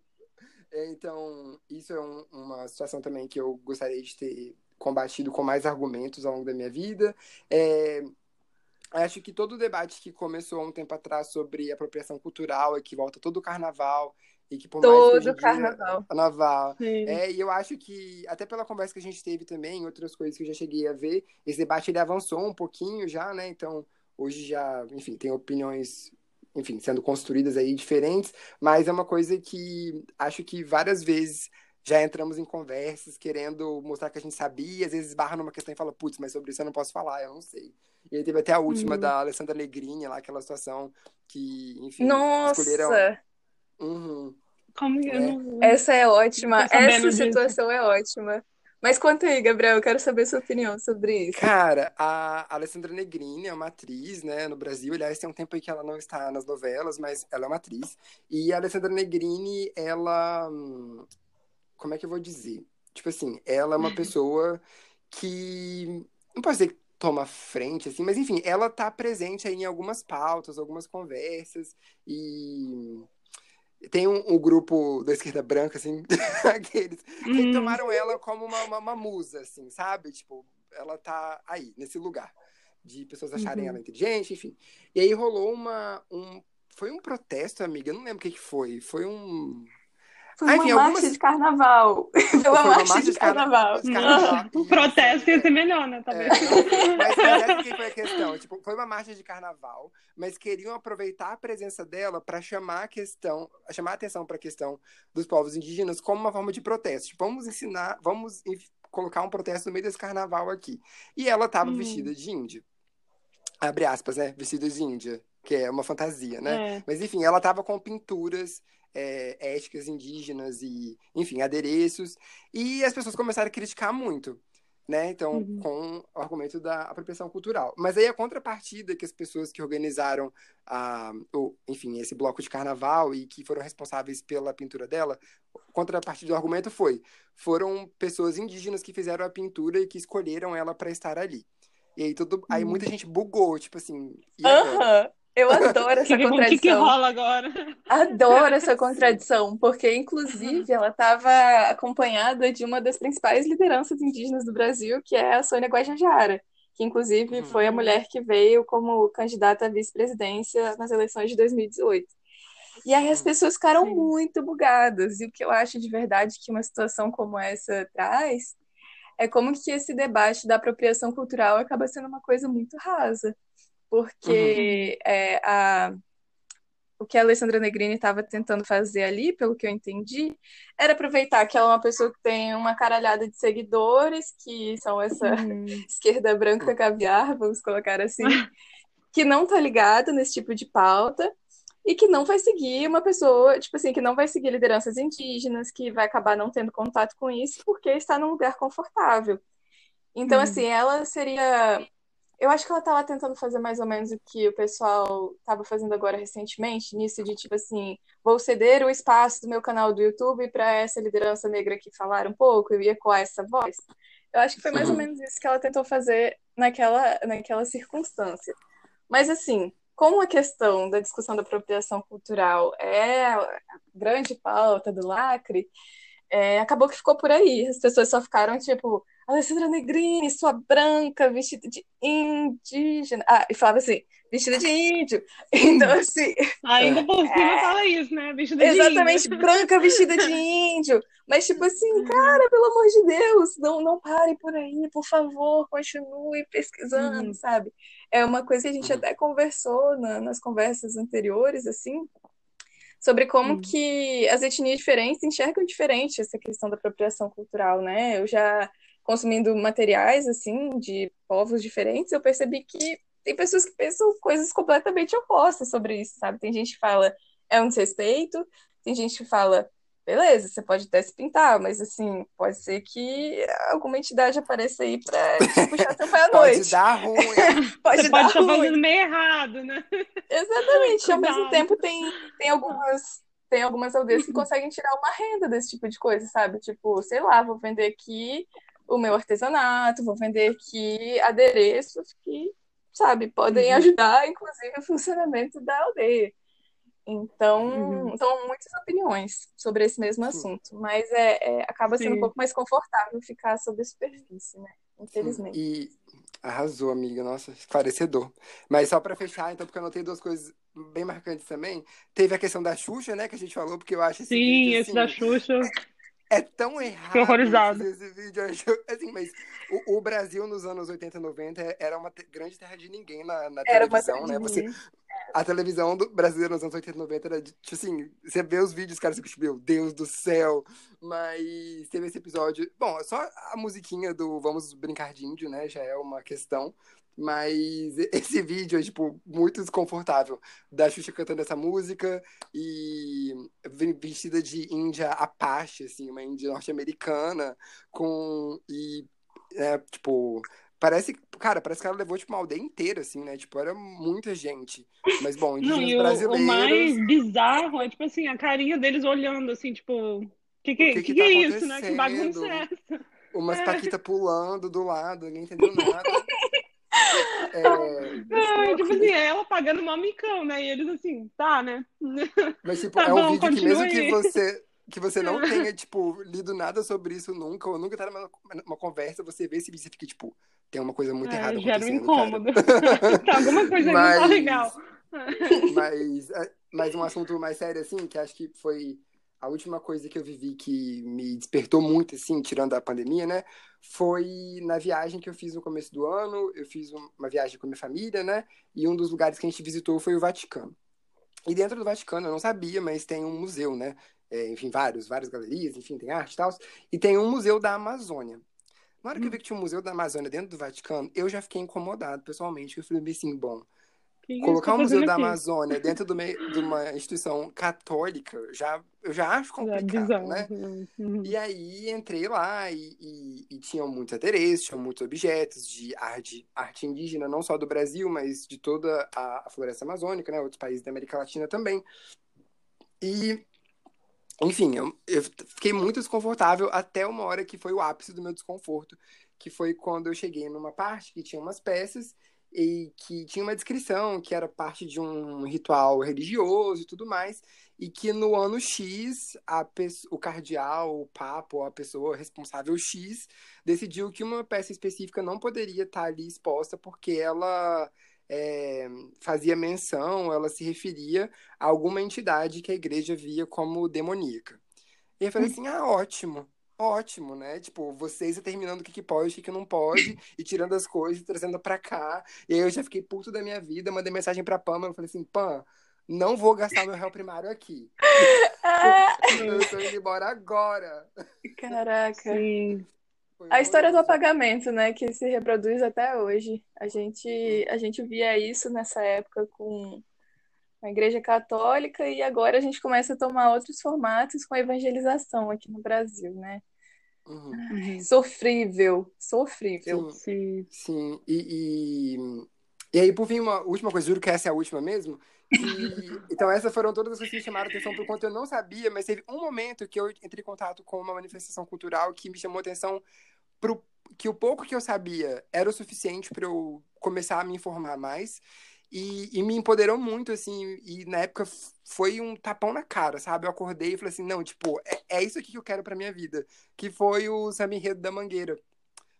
É, então, isso é um, uma situação também que eu gostaria de ter combatido com mais argumentos ao longo da minha vida. É, acho que todo o debate que começou há um tempo atrás sobre apropriação cultural e que volta todo o carnaval e que por todo mais que carnaval. Dia, carnaval. É, e eu acho que até pela conversa que a gente teve também, outras coisas que eu já cheguei a ver, esse debate ele avançou um pouquinho já, né? Então, hoje já, enfim, tem opiniões enfim, sendo construídas aí diferentes, mas é uma coisa que acho que várias vezes já entramos em conversas querendo mostrar que a gente sabia, às vezes barra numa questão e fala, putz, mas sobre isso eu não posso falar, eu não sei. E aí teve até a última uhum. da Alessandra Negrini, lá, aquela situação que, enfim, Nossa! escolheram. Uhum. Como que é. Essa é ótima, essa situação disso. é ótima. Mas conta aí, Gabriel, eu quero saber sua opinião sobre isso. Cara, a Alessandra Negrini é uma atriz, né, no Brasil. Aliás, tem um tempo aí que ela não está nas novelas, mas ela é uma atriz. E a Alessandra Negrini, ela como é que eu vou dizer? Tipo assim, ela é uma pessoa que. Não posso dizer que toma frente, assim, mas enfim, ela tá presente aí em algumas pautas, algumas conversas, e tem um, um grupo da esquerda branca, assim, aqueles, que hum. tomaram ela como uma, uma, uma, musa, assim, sabe? Tipo, ela tá aí, nesse lugar, de pessoas acharem uhum. ela inteligente, enfim. E aí rolou uma. Um, foi um protesto, amiga, eu não lembro o que, que foi. Foi um foi uma enfim, marcha algumas... de carnaval. Foi uma, marcha, marcha de, de carnaval. carnaval. O protesto ia ser melhor, né? Tá é, mas, que foi a questão. Tipo, foi uma marcha de carnaval, mas queriam aproveitar a presença dela para chamar a questão, chamar a atenção para a questão dos povos indígenas como uma forma de protesto. Tipo, vamos ensinar, vamos colocar um protesto no meio desse carnaval aqui. E ela estava hum. vestida de índio. Abre aspas, né? Vestida de índia, que é uma fantasia, né? É. Mas enfim, ela estava com pinturas é, éticas indígenas e, enfim, adereços. E as pessoas começaram a criticar muito, né? Então, uhum. com o argumento da apropriação cultural. Mas aí a contrapartida que as pessoas que organizaram, a, o, enfim, esse bloco de carnaval e que foram responsáveis pela pintura dela, contrapartida do argumento foi, foram pessoas indígenas que fizeram a pintura e que escolheram ela para estar ali. E aí, tudo, aí muita uhum. gente bugou, tipo assim. Agora? Eu adoro essa contradição. O que, que rola agora? Adoro essa contradição, porque, inclusive, ela estava acompanhada de uma das principais lideranças indígenas do Brasil, que é a Sônia Guajajara, que, inclusive, foi a mulher que veio como candidata à vice-presidência nas eleições de 2018. E aí as pessoas ficaram Sim. muito bugadas. E o que eu acho de verdade que uma situação como essa traz é como que esse debate da apropriação cultural acaba sendo uma coisa muito rasa porque uhum. é, a, o que a Alessandra Negrini estava tentando fazer ali, pelo que eu entendi, era aproveitar que ela é uma pessoa que tem uma caralhada de seguidores, que são essa uhum. esquerda branca caviar, vamos colocar assim, que não tá ligada nesse tipo de pauta e que não vai seguir uma pessoa, tipo assim, que não vai seguir lideranças indígenas, que vai acabar não tendo contato com isso porque está num lugar confortável. Então, uhum. assim, ela seria eu acho que ela estava tentando fazer mais ou menos o que o pessoal estava fazendo agora recentemente, nisso de tipo assim, vou ceder o espaço do meu canal do YouTube para essa liderança negra aqui falar um pouco e ecoar essa voz. Eu acho que foi mais ou menos isso que ela tentou fazer naquela, naquela circunstância. Mas assim, como a questão da discussão da apropriação cultural é a grande pauta do lacre, é, acabou que ficou por aí. As pessoas só ficaram tipo, Alessandra Negrini, sua branca, vestida de indígena. Ah, e falava assim, vestida de índio. Então, assim. Ainda por cima é... fala isso, né? Vestida de Exatamente, índio. branca, vestida de índio. Mas, tipo assim, cara, pelo amor de Deus, não, não pare por aí, por favor, continue pesquisando, uhum. sabe? É uma coisa que a gente uhum. até conversou na, nas conversas anteriores, assim, sobre como que as etnias diferentes enxergam diferente essa questão da apropriação cultural, né? Eu já consumindo materiais assim de povos diferentes, eu percebi que tem pessoas que pensam coisas completamente opostas sobre isso, sabe? Tem gente que fala é um desrespeito, tem gente que fala beleza, você pode até se pintar, mas assim, pode ser que alguma entidade apareça aí pra te puxar seu pé à noite. Pode dar ruim. pode você dar pode estar ruim. fazendo meio errado, né? Exatamente. Ao mesmo tempo, tem, tem algumas. Tem algumas aldeias que conseguem tirar uma renda desse tipo de coisa, sabe? Tipo, sei lá, vou vender aqui o meu artesanato, vou vender aqui adereços que, sabe, podem uhum. ajudar, inclusive, o funcionamento da aldeia. Então, uhum. são muitas opiniões sobre esse mesmo assunto, mas é, é acaba sendo Sim. um pouco mais confortável ficar sob a superfície, né? Infelizmente. E arrasou, amiga, nossa, esclarecedor. Mas só para fechar, então, porque eu notei duas coisas bem marcantes também. Teve a questão da Xuxa, né, que a gente falou, porque eu acho esse Sim, vídeo, esse assim, da Xuxa. É tão errado horrorizado. esse vídeo. Assim, mas o, o, Brasil nos anos 80 e 90 era uma grande terra de ninguém na, na televisão, né? Você, a televisão do brasileira nos anos 80 e 90 era, tipo assim, você vê os vídeos, cara, você fica, meu Deus do céu. Mas teve esse episódio. Bom, só a musiquinha do Vamos Brincar de Índio, né? Já é uma questão. Mas esse vídeo é, tipo, muito desconfortável. Da Xuxa cantando essa música e vestida de índia Apache, assim, uma índia norte-americana, com. E, é, tipo. Parece, cara, parece que ela levou, tipo, uma aldeia inteira, assim, né? Tipo, era muita gente. Mas, bom, indígenas Não, brasileiros... O mais bizarro é, tipo assim, a carinha deles olhando, assim, tipo... Que que, o que, que, que, que tá é isso, né? Que bagunça é essa? Umas é. paquitas pulando do lado, ninguém entendeu nada. É, tipo assim, é ela pagando uma micão, né? E eles assim, tá, né? Mas, tipo, tá é um vídeo que mesmo aí. que você, que você não tenha, tipo, lido nada sobre isso nunca, ou nunca tá numa, numa conversa, você vê esse vídeo e fica, tipo, tem uma coisa muito é, errada gera acontecendo, um incômodo. tá, alguma coisa mas, não tá legal. mas, é, mas um assunto mais sério, assim, que acho que foi a última coisa que eu vivi que me despertou muito, assim, tirando a pandemia, né? Foi na viagem que eu fiz no começo do ano. Eu fiz uma viagem com a minha família, né? E um dos lugares que a gente visitou foi o Vaticano. E dentro do Vaticano, eu não sabia, mas tem um museu, né? É, enfim, vários, várias galerias, enfim, tem arte e tal. E tem um museu da Amazônia. Na hora que eu vi que tinha um museu da Amazônia dentro do Vaticano, eu já fiquei incomodado pessoalmente. Eu falei assim, bom, que Colocar o tá Museu da aqui? Amazônia dentro do meio, de uma instituição católica, já, eu já acho é complicado, é né? Uhum. E aí entrei lá e, e, e tinham muitos adereços, tinham muitos objetos de arte, arte indígena, não só do Brasil, mas de toda a, a floresta amazônica, né? Outros países da América Latina também. E enfim, eu, eu, fiquei muito desconfortável até uma hora que foi o ápice do meu desconforto, que foi quando eu cheguei numa parte que tinha umas peças e que tinha uma descrição que era parte de um ritual religioso e tudo mais, e que no ano X, a o cardeal, o papa, a pessoa responsável X, decidiu que uma peça específica não poderia estar ali exposta porque ela é, fazia menção, ela se referia a alguma entidade que a igreja via como demoníaca. E eu falei hum. assim, ah, ótimo ótimo, né? Tipo, vocês determinando o que, que pode, o que, que não pode, e tirando as coisas e trazendo pra cá. E aí eu já fiquei puto da minha vida, mandei mensagem pra Pam, eu falei assim, Pam, não vou gastar meu réu primário aqui. eu tô indo embora agora. Caraca. Sim. A história do apagamento, né, que se reproduz até hoje. A gente, a gente via isso nessa época com a Igreja Católica e agora a gente começa a tomar outros formatos com a evangelização aqui no Brasil, né? Uhum. Sofrível, sofrível. Sim, Sim. sim. E, e, e aí, por fim, uma última coisa, juro que essa é a última mesmo. que- então, essas foram todas as coisas que me chamaram atenção por quanto eu não sabia, mas teve um momento que eu entrei em contato com uma manifestação cultural que me chamou atenção pro, que o pouco que eu sabia era o suficiente para eu começar a me informar mais. E, e me empoderou muito, assim, e na época foi um tapão na cara, sabe? Eu acordei e falei assim, não, tipo, é, é isso aqui que eu quero pra minha vida. Que foi o Samba Enredo da Mangueira,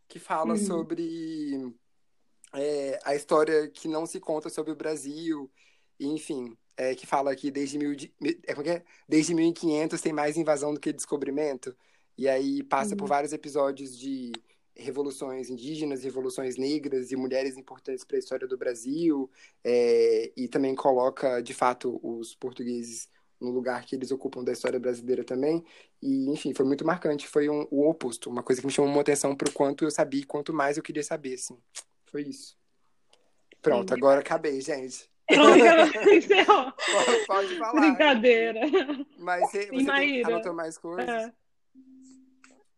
que fala Uhum. sobre é, a história que não se conta sobre o Brasil, e, enfim, é, que fala que desde, mil, é, que é? desde 1500 tem mais invasão do que descobrimento, e aí passa por Uhum. vários episódios de revoluções indígenas, revoluções negras e mulheres importantes para a história do Brasil, é, e também coloca, de fato, os portugueses no lugar que eles ocupam da história brasileira também. E, enfim, foi muito marcante. Foi um, o oposto, uma coisa que me chamou atenção pro quanto eu sabia e quanto mais eu queria saber, assim. Foi isso. Pronto, agora acabei, gente. Pode, pode falar. Brincadeira. Mas você, você tem, anotou mais coisas? É.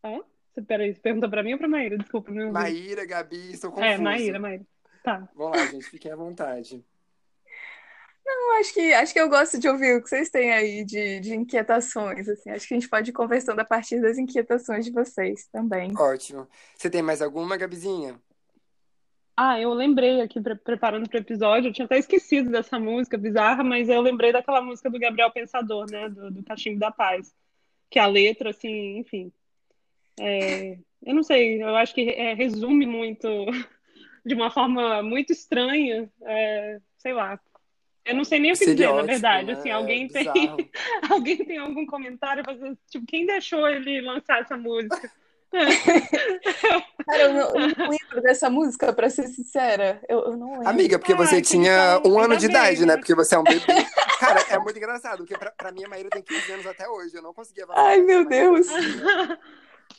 Hã? Peraí, você perguntou pra mim ou pra Maíra? Desculpa, não. Maíra, Gabi, estou confuso. É, Maíra, Maíra. Tá. Vamos lá, gente, fiquem à vontade. Eu acho que, acho que eu gosto de ouvir o que vocês têm aí de, de inquietações, assim. Acho que a gente pode ir conversando a partir das inquietações de vocês também. Ótimo. Você tem mais alguma, Gabizinha? Ah, eu lembrei aqui, pre- preparando para o episódio, eu tinha até esquecido dessa música bizarra, mas eu lembrei daquela música do Gabriel Pensador, né, do, do Cachimbo da Paz, que a letra, assim, enfim, é, eu não sei, eu acho que é, resume muito, de uma forma muito estranha, é, sei lá, eu não sei nem o que dizer, na verdade, né? assim, É alguém tem, bizarro. alguém tem algum comentário, fazer, tipo, quem deixou ele lançar essa música? Cara, eu não, eu não lembro dessa música, pra ser sincera. Eu, eu não lembro. Amiga, porque Ah, você que tinha um ano de idade, né? né? Porque você é um bebê. Cara, é muito engraçado, porque pra, pra mim a Maíra tem 15 anos até hoje. Eu não conseguia Ai, meu. Deus.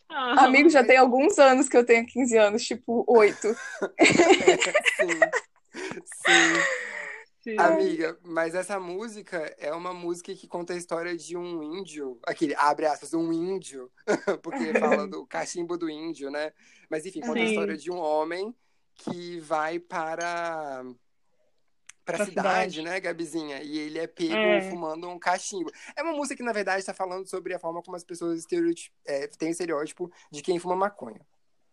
Ah, Amigo, já tem alguns anos que eu tenho 15 anos, tipo, 8. Sim. Sim. sim. Amiga, mas essa música é uma música que conta a história de um índio, aquele, abre aspas, um índio, porque fala do cachimbo do índio, né? Mas enfim, conta a Sim. história de um homem que vai para pra Pra cidade, cidade. né, Gabizinha? E ele é pego É. fumando um cachimbo. É uma música que, na verdade, está falando sobre a forma como as pessoas estereotip... é, têm estereótipo de quem fuma maconha.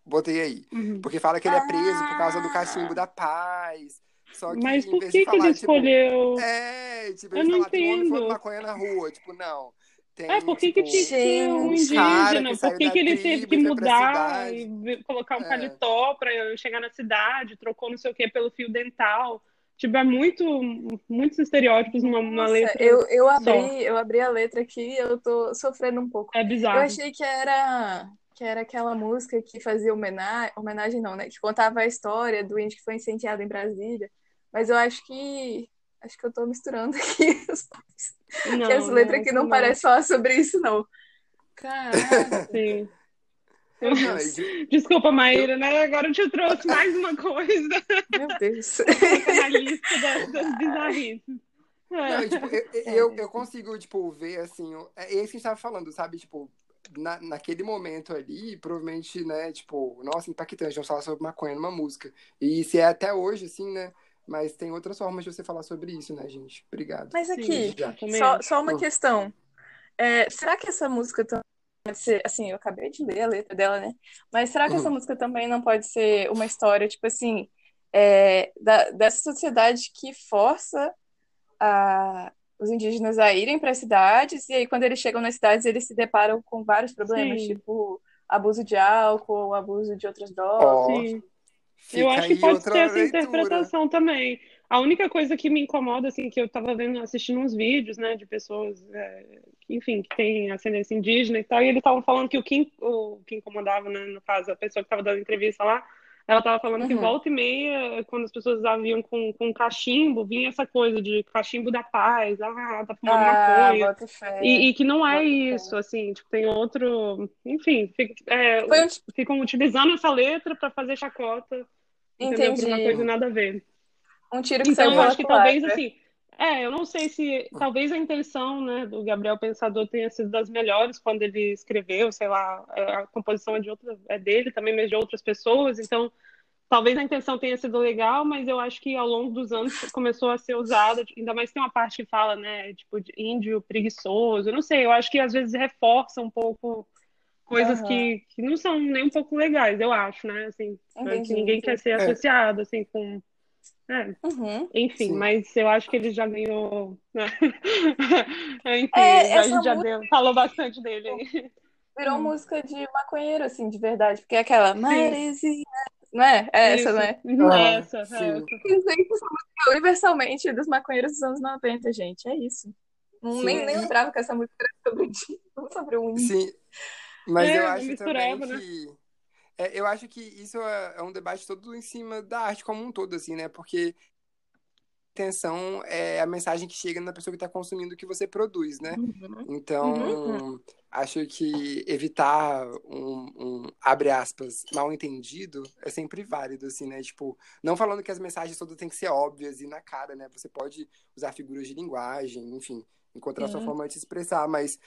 Botei aí. Uhum. Porque fala que ele é preso por causa do cachimbo da paz. Só que, Mas em por vez que de que falar, ele tipo, escolheu? é, tipo, Eu ele não falar que o entendo. maconha na rua. Tipo, não. Tem, É, por que que tipo, tinha que ser um indígena? que Por que que ele tribo teve que mudar e colocar um É. paletó pra chegar na cidade? Trocou não sei o que pelo fio dental. É muito, muitos estereótipos numa Nossa, letra. eu, eu só. abri, eu abri a letra aqui e eu tô sofrendo um pouco. É Eu bizarro. achei que era que era aquela música que fazia homenagem, homenagem não, né? Que contava a história do índio que foi incendiado em Brasília. Mas eu acho que acho que eu tô misturando aqui nomes. Não, que essa letra não, aqui não não. parece falar sobre isso, não. Caraca, Sim. meu Não, Deus. e- Desculpa, Maíra, né? Agora eu te trouxe mais uma coisa Meu Deus. na lista das, das bizarrices. Não, É. e, tipo, eu, eu, eu consigo, tipo, ver, assim, o- é esse que a gente tava falando, sabe? Tipo, na, naquele momento ali, provavelmente, né, tipo, nossa, impactante, vamos falar sobre maconha numa música. E se é até hoje, assim, né? Mas tem outras formas de você falar sobre isso, né, gente? Obrigado. Mas Sim, aqui, também só, só uma Hum. questão. É, será que essa música também pode ser, assim, eu acabei de ler a letra dela, né? Mas será que essa Uhum. música também não pode ser uma história, tipo assim, é, da, dessa sociedade que força a, os indígenas a irem para as cidades, e aí quando eles chegam nas cidades, eles se deparam com vários problemas, Sim. tipo abuso de álcool, abuso de outras drogas. Fica Eu acho que pode ser essa leitura. interpretação também. A única coisa que me incomoda, assim, que eu tava vendo, assistindo uns vídeos, né, de pessoas, é, enfim, que têm ascendência indígena e tal, e eles estavam falando que o que, o que incomodava, né, no caso, a pessoa que tava dando entrevista lá, ela tava falando que Uhum. volta e meia, quando as pessoas vinham com, com cachimbo, vinha essa coisa de cachimbo da paz, ah, tá fumando Ah, maconha. E, e que não é isso, assim, tipo, tem outro, enfim, fica- é, um ficam utilizando essa letra para fazer chacota, entendeu? Por uma Entendi. coisa nada a ver. Um tiro que Então, saiu eu acho que talvez, culatra. assim, É, eu não sei se talvez a intenção, né, do Gabriel Pensador tenha sido das melhores quando ele escreveu, sei lá, a composição é de outra, é dele também, mas de outras pessoas. Então, talvez a intenção tenha sido legal, mas eu acho que ao longo dos anos começou a ser usada, ainda mais tem uma parte que fala, né, tipo de índio preguiçoso. Eu não sei, eu acho que às vezes reforça um pouco coisas uhum. que, que não são nem um pouco legais, eu acho, né? Assim, que ninguém quer ser é. associado assim com é. Uhum. Enfim, Sim. mas eu acho que ele já ganhou. Né? Enfim, é, a gente já música... deu, falou bastante dele aí. Virou hum. música de maconheiro, assim, de verdade, porque é aquela Maresia, não é? É essa, né? é essa, é essa. universalmente dos maconheiros dos anos 90, gente. É isso. Nem, nem lembrava que essa música era sobre, sobre o índio. Sim, mas é, eu acho também né? É, eu acho que isso é, é, um debate todo em cima da arte como um todo, assim, né? Porque atenção é a mensagem que chega na pessoa que está consumindo o que você produz, né? Uhum. Então, uhum. acho que evitar um, um, abre aspas, mal entendido é sempre válido, assim, né? Tipo, não falando que as mensagens todas têm que ser óbvias e na cara, né? Você pode usar figuras de linguagem, enfim, encontrar a sua forma de se expressar, mas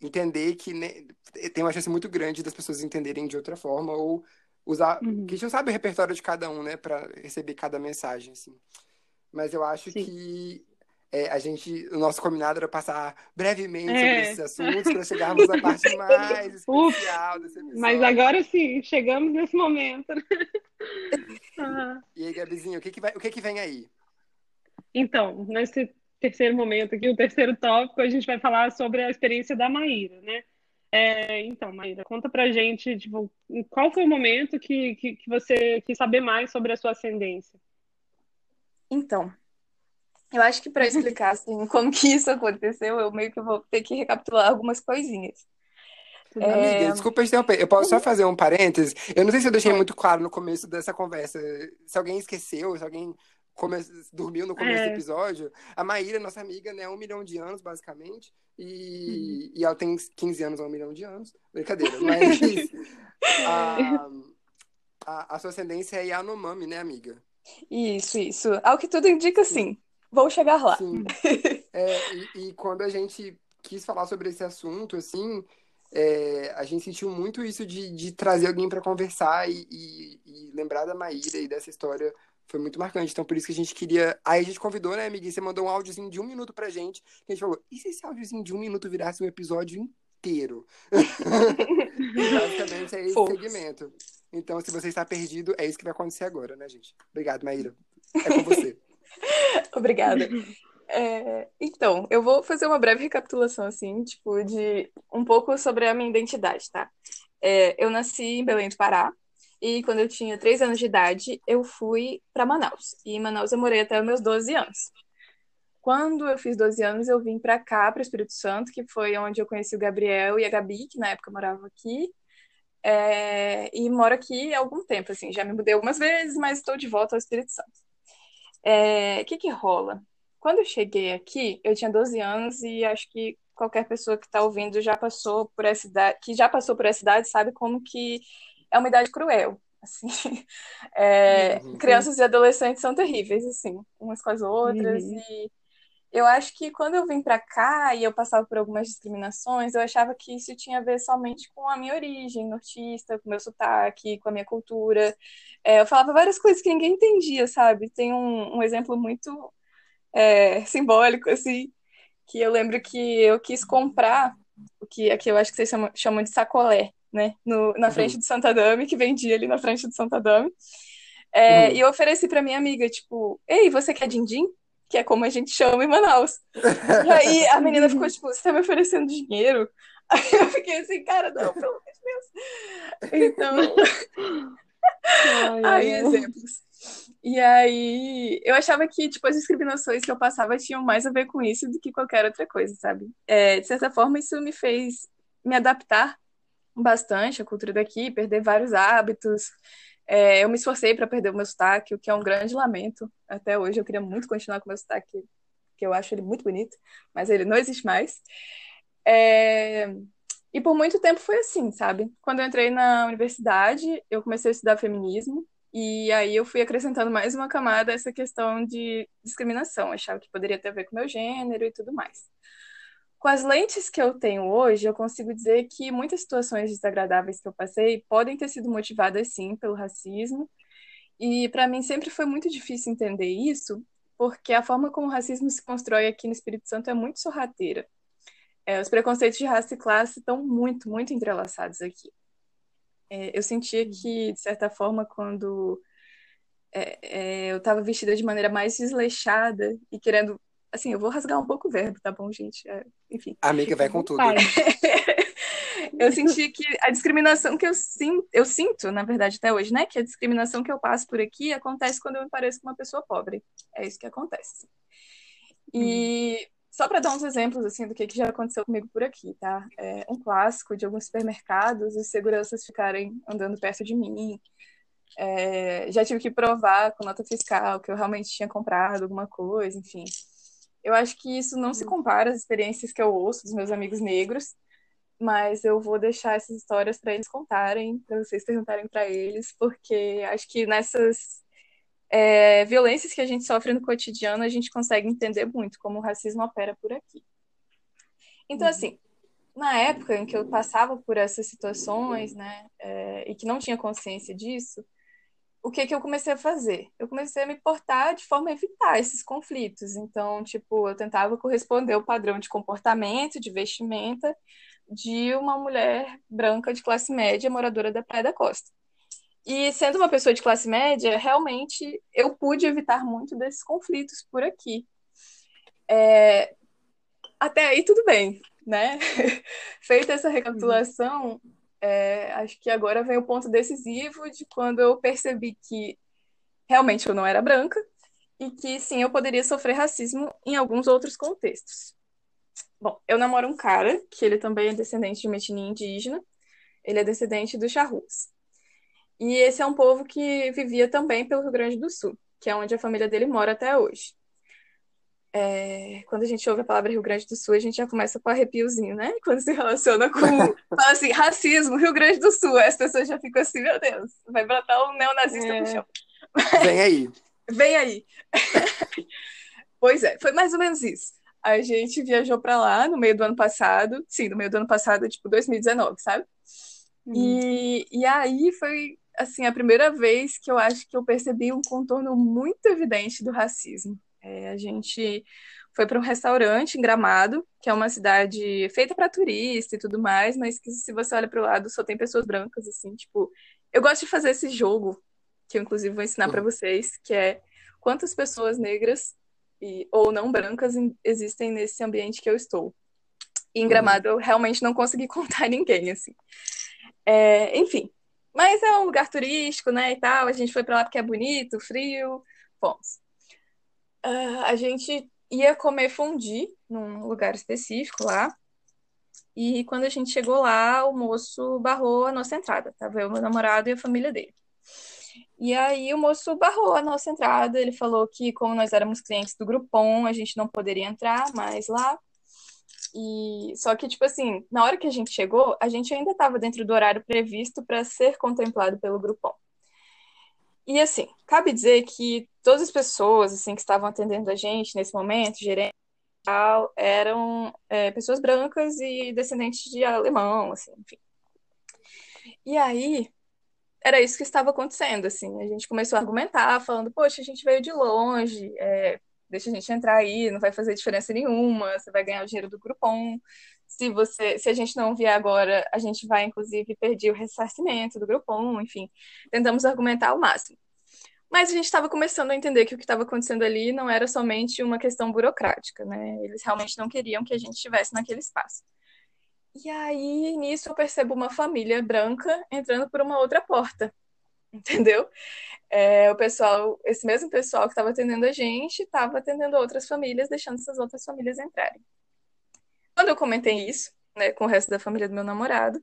entender que né, tem uma chance muito grande das pessoas entenderem de outra forma ou usar. Uhum. Que a gente não sabe o repertório de cada um, né, para receber cada mensagem, assim. Mas eu acho Sim. que é, a gente, o nosso combinado era passar brevemente é. sobre esses assuntos para chegarmos à parte mais especial desse episódio. Mas agora sim, chegamos nesse momento. uhum. E aí, Gabizinho, o que, que, vai, o que, que vem aí? Então, nesse terceiro momento aqui, o terceiro tópico, a gente vai falar sobre a experiência da Maíra, né? É, então, Maíra, conta pra gente, tipo, qual foi o momento que, que, que, você quis saber mais sobre a sua ascendência? Então, eu acho que para explicar assim, como que isso aconteceu, eu meio que vou ter que recapitular algumas coisinhas. Amiga, é... desculpa interromper. Eu posso só fazer um parênteses? Eu não sei se eu deixei muito claro no começo dessa conversa. Se alguém esqueceu, se alguém come... dormiu no começo é. do episódio. A Maíra, nossa amiga, né, um milhão de anos, basicamente. E, uhum. e ela tem 15 anos a um milhão de anos. Brincadeira, mas a, a, a, sua ascendência é Yanomami, né, amiga? Isso, isso. Ao que tudo indica, sim. sim. Vou chegar lá. Sim. é, e, e, quando a gente quis falar sobre esse assunto, assim, é, a gente sentiu muito isso de, de trazer alguém para conversar e, e, e, lembrar da Maíra e dessa história foi muito marcante. Então, por isso que a gente queria. Aí a gente convidou, né, amiguinha? Você mandou um áudiozinho de um minuto pra gente. A gente falou: e se esse áudiozinho de um minuto virasse um episódio inteiro? Basicamente é esse Fofos. segmento. Então, se você está perdido, é isso que vai acontecer agora, né, gente? Obrigado, Maíra. É com você. Obrigada. É, então, eu vou fazer uma breve recapitulação, assim, tipo, de um pouco sobre a minha identidade, tá? É, eu nasci em Belém do Pará, e quando eu tinha 3 anos de idade, eu fui para Manaus. E em Manaus eu morei até os meus 12 anos. Quando eu fiz 12 anos, eu vim para cá, para o Espírito Santo, que foi onde eu conheci o Gabriel e a Gabi, que na época moravam aqui. É, e moro aqui há algum tempo, assim, já me mudei algumas vezes, mas estou de volta ao Espírito Santo. O é, que que rola? Quando eu cheguei aqui, eu tinha 12 anos e acho que qualquer pessoa que está ouvindo já passou por essa idade, que já passou por essa idade, sabe como que é uma idade cruel. Assim, é, uhum. crianças e adolescentes são terríveis, assim, umas com as outras. Uhum. E eu acho que quando eu vim para cá e eu passava por algumas discriminações, eu achava que isso tinha a ver somente com a minha origem nortista, com o meu sotaque, com a minha cultura. É, eu falava várias coisas que ninguém entendia, sabe? Tem um, um exemplo muito é, simbólico, assim, que eu lembro que eu quis comprar o que aqui eu acho que vocês chamam, chamam de sacolé né? No, na frente uhum. do Santa Dame, que vendia ali na frente do Santa Dame. É, uhum. E eu ofereci para minha amiga, tipo, ei, você quer din-din? Que é como a gente chama em Manaus. e aí a menina ficou, tipo, você tá me oferecendo dinheiro? Aí eu fiquei assim, cara, não, pelo amor de Deus. Então. Aí, exemplos. E aí, eu achava que, tipo, as discriminações que eu passava tinham mais a ver com isso do que qualquer outra coisa, sabe? É, de certa forma, isso me fez me adaptar bastante a cultura daqui, perder vários hábitos. É, eu me esforcei para perder o meu sotaque, o que é um grande lamento. Até hoje eu queria muito continuar com o meu sotaque, que eu acho ele muito bonito, mas ele não existe mais. É... E por muito tempo foi assim, sabe? Quando eu entrei na universidade, eu comecei a estudar feminismo E aí eu fui acrescentando mais uma camada essa questão de discriminação. Achava que poderia ter a ver com meu gênero e tudo mais. Com as lentes que eu tenho hoje, eu consigo dizer que muitas situações desagradáveis que eu passei podem ter sido motivadas sim pelo racismo. E para mim sempre foi muito difícil entender isso, porque a forma como o racismo se constrói aqui no Espírito Santo é muito sorrateira. É, os preconceitos de raça e classe estão muito, muito entrelaçados aqui. É, eu sentia que, de certa forma, quando é, é eu estava vestida de maneira mais desleixada e querendo. Assim, eu vou rasgar um pouco o verbo, tá bom, gente? É, enfim. Amiga, vai com tudo. eu senti que a discriminação que eu sinto, eu sinto, na verdade, até hoje, né? Que a discriminação que eu passo por aqui acontece quando eu me pareço com uma pessoa pobre. É isso que acontece. E uhum. só para dar uns exemplos assim do que, que já aconteceu comigo por aqui, tá? É um clássico de alguns supermercados, os seguranças ficarem andando perto de mim. É, já tive que provar com nota fiscal que eu realmente tinha comprado alguma coisa, enfim. Eu acho que isso não se uhum. compara às experiências que eu ouço dos meus amigos negros, mas eu vou deixar essas histórias para eles contarem, para vocês perguntarem para eles, porque acho que nessas é, violências que a gente sofre no cotidiano, a gente consegue entender muito como o racismo opera por aqui. Então, uhum. assim, na época em que eu passava por essas situações, né, é, e que não tinha consciência disso, o que que eu comecei a fazer? Eu comecei a me portar de forma a evitar esses conflitos. Então, tipo, eu tentava corresponder ao padrão de comportamento, de vestimenta de uma mulher branca de classe média moradora da Praia da Costa. E sendo uma pessoa de classe média, realmente eu pude evitar muito desses conflitos por aqui. É... Até aí tudo bem, né? Feita essa recapitulação, é... acho que agora vem o ponto decisivo de quando eu percebi que realmente eu não era branca e que sim, eu poderia sofrer racismo em alguns outros contextos. Bom, eu namoro um cara que ele também é descendente de uma etnia indígena. Ele é descendente dos charrus. E esse é um povo que vivia também pelo Rio Grande do Sul, que é onde a família dele mora até hoje. É, quando a gente ouve a palavra Rio Grande do Sul, a gente já começa com arrepiozinho, né? Quando se relaciona com, fala assim, racismo, Rio Grande do Sul, as pessoas já ficam assim, meu Deus, vai brotar um neonazista é. no chão. Vem aí. Vem aí. pois é, foi mais ou menos isso a gente viajou para lá no meio do ano passado. Sim, no meio do ano passado, tipo 2019, sabe? Hum. E, e aí foi, assim, a primeira vez que eu acho que eu percebi um contorno muito evidente do racismo. É, a gente foi para um restaurante em Gramado, que é uma cidade feita para turista e tudo mais, mas que se você olha para o lado só tem pessoas brancas, assim, tipo. Eu gosto de fazer esse jogo, que eu inclusive vou ensinar para vocês, que é quantas pessoas negras e, ou não brancas existem nesse ambiente que eu estou. E em uhum. Gramado eu realmente não consegui contar ninguém, assim. É, enfim, mas é um lugar turístico, né, e tal. A gente foi para lá porque é bonito, frio, fomos. Uh, a gente ia comer fondue num lugar específico lá. E quando a gente chegou lá, o moço barrou a nossa entrada. Tava eu, meu namorado e a família dele. E aí o moço barrou a nossa entrada, ele falou que como nós éramos clientes do Groupon, a gente não poderia entrar mais lá. E só que tipo assim, na hora que a gente chegou, a gente ainda estava dentro do horário previsto para ser contemplado pelo Groupon. E assim, cabe dizer que todas as pessoas assim que estavam atendendo a gente nesse momento, gerente eram é, pessoas brancas e descendentes de alemão, assim, enfim. E aí, era isso que estava acontecendo, assim. A gente começou a argumentar, falando, poxa, a gente veio de longe, é, deixa a gente entrar aí, não vai fazer diferença nenhuma, você vai ganhar o dinheiro do Groupon. Se você, se a gente não vier agora, a gente vai inclusive perder o ressarcimento do Groupon, enfim. Tentamos argumentar ao máximo. Mas a gente estava começando a entender que o que estava acontecendo ali não era somente uma questão burocrática, né? Eles realmente não queriam que a gente estivesse naquele espaço. E aí, nisso, eu percebo uma família branca entrando por uma outra porta, entendeu? É, o pessoal, esse mesmo pessoal que estava atendendo a gente, estava atendendo outras famílias, deixando essas outras famílias entrarem. Quando eu comentei isso, né, com o resto da família do meu namorado,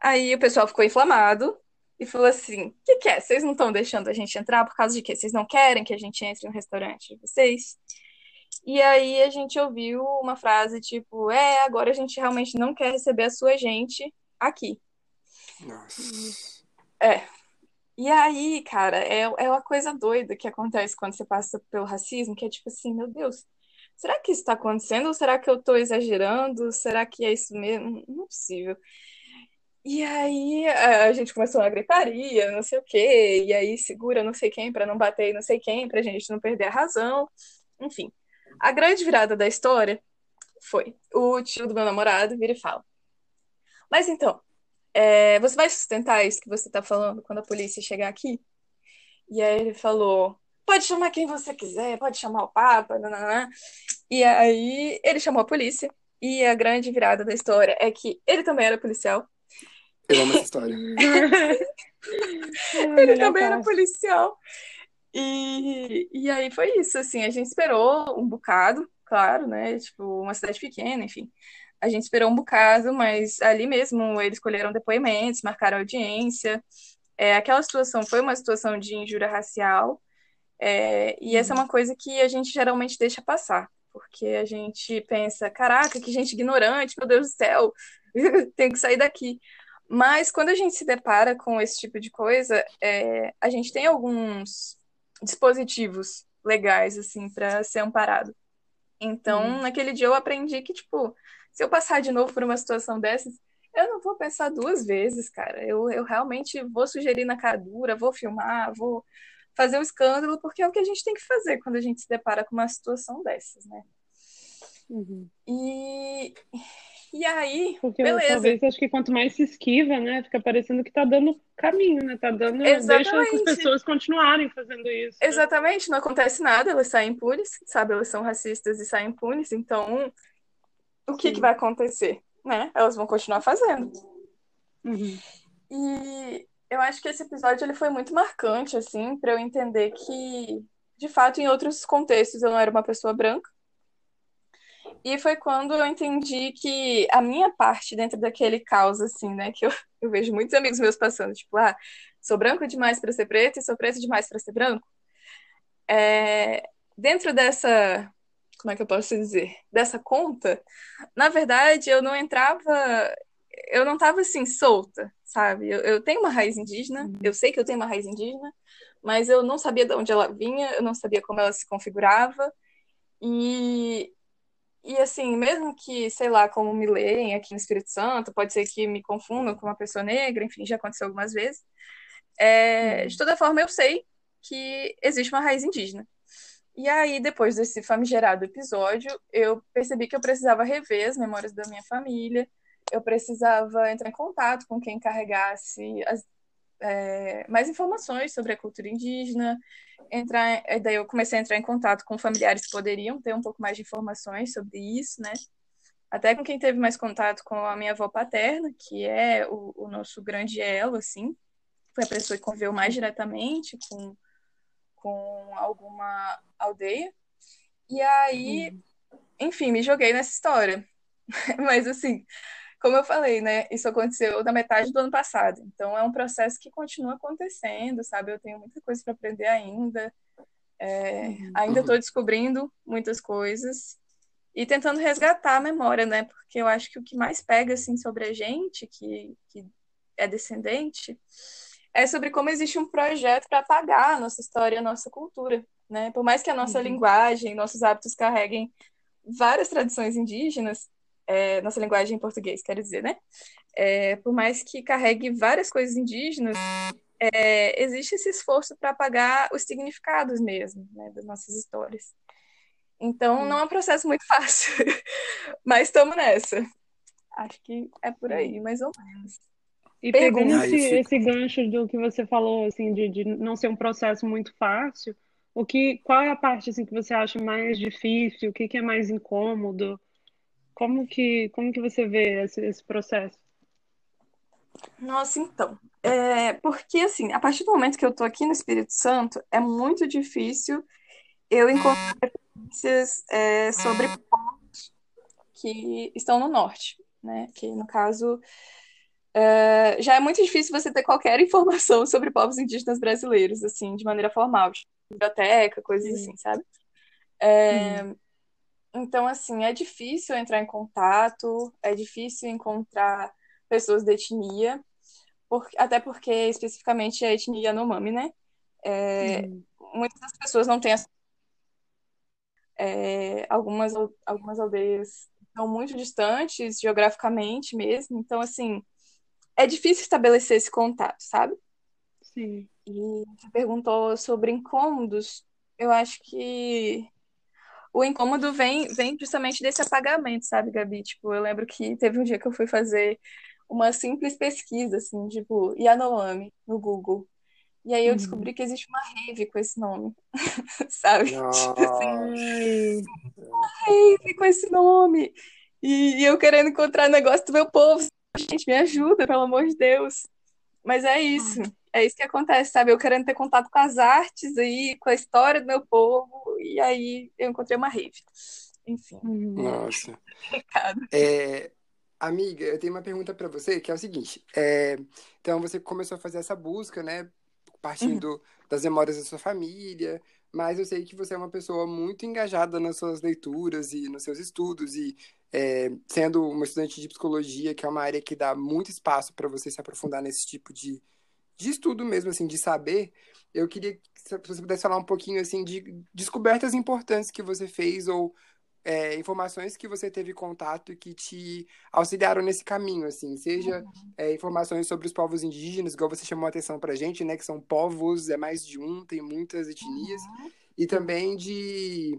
aí o pessoal ficou inflamado e falou assim: o que, que é? Vocês não estão deixando a gente entrar por causa de quê? Vocês não querem que a gente entre no restaurante de vocês? E aí a gente ouviu uma frase tipo: É, agora a gente realmente não quer receber a sua gente aqui. Nossa. É. E aí, cara, é, é uma coisa doida que acontece quando você passa pelo racismo, que é tipo assim, meu Deus, será que isso está acontecendo ou será que eu estou exagerando? Será que é isso mesmo? Não é possível. E aí a gente começou uma gritaria, não sei o quê, e aí segura não sei quem para não bater não sei quem, pra gente não perder a razão. Enfim, a grande virada da história foi o tio do meu namorado vira e fala: Mas então, é, você vai sustentar isso que você está falando quando a polícia chegar aqui? E aí ele falou: Pode chamar quem você quiser, pode chamar o Papa. E aí ele chamou a polícia. E a grande virada da história é que ele também era policial. Eu amo essa história. ele também era policial. E, e aí foi isso, assim, a gente esperou um bocado, claro, né? Tipo, uma cidade pequena, enfim. A gente esperou um bocado, mas ali mesmo eles escolheram depoimentos, marcaram audiência. É, aquela situação foi uma situação de injúria racial, é, e essa é uma coisa que a gente geralmente deixa passar, porque a gente pensa, caraca, que gente ignorante, meu Deus do céu, tem que sair daqui. Mas quando a gente se depara com esse tipo de coisa, é, a gente tem alguns dispositivos legais, assim, para ser amparado. Então, hum. naquele dia eu aprendi que, tipo, se eu passar de novo por uma situação dessas, eu não vou pensar duas vezes, cara. Eu, eu realmente vou sugerir na cara dura, vou filmar, vou fazer um escândalo, porque é o que a gente tem que fazer quando a gente se depara com uma situação dessas, né? Uhum. E, e aí, porque beleza. Talvez acho que quanto mais se esquiva, né? Fica parecendo que tá dando caminho, né? Tá dando. Exatamente. Deixa as pessoas continuarem fazendo isso. Né? Exatamente, não acontece nada, elas saem impunes, sabe? Elas são racistas e saem impunes, então o que, que vai acontecer? Né? Elas vão continuar fazendo. Uhum. E eu acho que esse episódio ele foi muito marcante, assim, para eu entender que, de fato, em outros contextos eu não era uma pessoa branca. E foi quando eu entendi que a minha parte dentro daquele caos, assim, né, que eu, eu vejo muitos amigos meus passando, tipo, ah, sou branco demais para ser preto e sou preto demais para ser branco. É, dentro dessa como é que eu posso dizer? Dessa conta, na verdade, eu não entrava, eu não estava assim, solta, sabe? Eu, eu, tenho uma raiz indígena, uhum. eu sei que eu tenho uma raiz indígena, mas eu não sabia de onde ela vinha, eu não sabia como ela se configurava, e, e assim, mesmo que, sei lá, como me leem aqui no Espírito Santo, pode ser que me confundam com uma pessoa negra, enfim, já aconteceu algumas vezes, é, uhum. de toda forma eu sei que existe uma raiz indígena. E aí, depois desse famigerado episódio, eu percebi que eu precisava rever as memórias da minha família, eu precisava entrar em contato com quem carregasse as, é, mais informações sobre a cultura indígena. Entrar, daí eu comecei a entrar em contato com familiares que poderiam ter um pouco mais de informações sobre isso, né? Até com quem teve mais contato com a minha avó paterna, que é o, o nosso grande elo, assim. Foi a pessoa que conviveu mais diretamente com com alguma aldeia. E aí, hum. enfim, me joguei nessa história. Mas assim, como eu falei, né? Isso aconteceu na metade do ano passado. Então é um processo que continua acontecendo, sabe? Eu tenho muita coisa para aprender ainda. É, uhum. Ainda estou descobrindo muitas coisas e tentando resgatar a memória, né? Porque eu acho que o que mais pega assim sobre a gente que, que é descendente é sobre como existe um projeto para apagar a nossa história, a nossa cultura, né? Por mais que a nossa uhum. linguagem, nossos hábitos carreguem várias tradições indígenas, é, nossa linguagem em português, quero dizer, né? É, por mais que carregue várias coisas indígenas, é, existe esse esforço para apagar os significados mesmo, né, das nossas histórias. Então, não é um processo muito fácil, mas estamos nessa. Acho que é por aí, mais ou menos. E pegando esse, esse gancho do que você falou, assim, de, de não ser um processo muito fácil, o que, qual é a parte assim, que você acha mais difícil? O que, que é mais incômodo? Como que, como que você vê esse, esse processo? Nossa, então. É, porque, assim, a partir do momento que eu tô aqui no Espírito Santo, é muito difícil eu encontrar referências é, sobre pontos que estão no norte, né? Que, no caso, Uh, já é muito difícil você ter qualquer informação sobre povos indígenas brasileiros, assim, de maneira formal, tipo, biblioteca, coisas assim, sabe? É, então, assim, é difícil entrar em contato, é difícil encontrar pessoas de etnia, por, até porque especificamente a etnia Yanomami, né? É, uhum. Muitas das pessoas não têm essa é, algumas, algumas aldeias estão muito distantes geograficamente mesmo, então, assim, é difícil estabelecer esse contato, sabe? Sim. E você perguntou sobre incômodos, eu acho que o incômodo vem, vem justamente desse apagamento, sabe, Gabi? Tipo, eu lembro que teve um dia que eu fui fazer uma simples pesquisa, assim, tipo, Yanomami, no Google. E aí eu uhum. descobri que existe uma rave com esse nome, sabe? Tipo assim, uma rave com esse nome. E, e, eu querendo encontrar negócio do meu povo. Gente, me ajuda, pelo amor de Deus. Mas é isso. É isso que acontece, sabe? Eu querendo ter contato com as artes aí, com a história do meu povo. E aí eu encontrei uma rave. Enfim. Nossa. É, amiga, eu tenho uma pergunta para você, que é o seguinte. É, então, você começou a fazer essa busca, né? partindo uhum. das memórias da sua família, mas eu sei que você é uma pessoa muito engajada nas suas leituras e nos seus estudos e é, sendo uma estudante de psicologia, que é uma área que dá muito espaço para você se aprofundar nesse tipo de, de estudo mesmo, assim, de saber, eu queria que você pudesse falar um pouquinho, assim, de descobertas importantes que você fez ou é, informações que você teve contato e que te auxiliaram nesse caminho, assim, seja uhum. é, informações sobre os povos indígenas, igual você chamou a atenção pra gente, né, que são povos, é mais de um, tem muitas etnias, uhum. e também de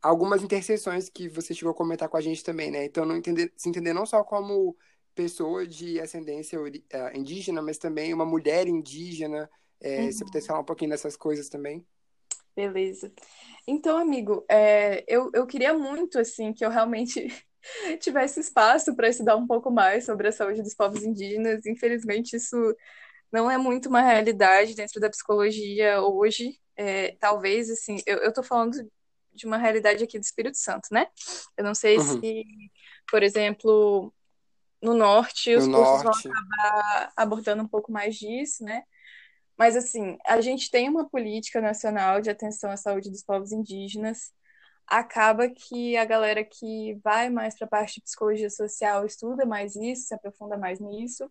algumas interseções que você chegou a comentar com a gente também, né, então não entender, se entender não só como pessoa de ascendência uh, indígena, mas também uma mulher indígena, é, uhum. você pudesse falar um pouquinho dessas coisas também? Beleza. Então, amigo, é, eu, eu queria muito, assim, que eu realmente tivesse espaço para estudar um pouco mais sobre a saúde dos povos indígenas. Infelizmente, isso não é muito uma realidade dentro da psicologia hoje. É, talvez, assim, eu, eu tô falando de uma realidade aqui do Espírito Santo, né? Eu não sei uhum. se, por exemplo, no norte os no cursos norte. vão acabar abordando um pouco mais disso, né? Mas, assim, a gente tem uma política nacional de atenção à saúde dos povos indígenas. Acaba que a galera que vai mais para a parte de psicologia social estuda mais isso, se aprofunda mais nisso.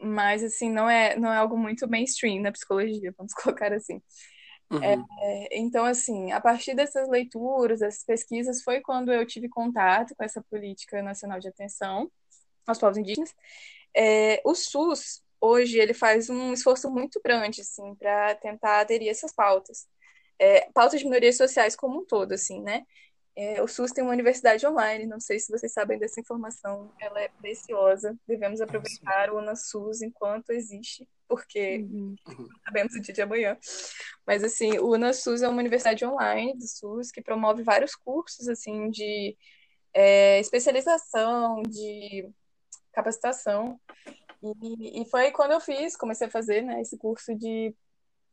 Mas, assim, não é, não é algo muito mainstream na psicologia, vamos colocar assim. Uhum. É, então, assim, a partir dessas leituras, dessas pesquisas, foi quando eu tive contato com essa política nacional de atenção aos povos indígenas. É, o SUS, hoje ele faz um esforço muito grande assim para tentar aderir a essas pautas é, pautas de minorias sociais como um todo assim né é, o SUS tem uma universidade online não sei se vocês sabem dessa informação ela é preciosa devemos aproveitar o UnaSUS enquanto existe porque uhum. sabemos o dia de amanhã mas assim o UnaSUS é uma universidade online do SUS que promove vários cursos assim de é, especialização de capacitação e, e foi quando eu fiz, comecei a fazer, né, esse curso de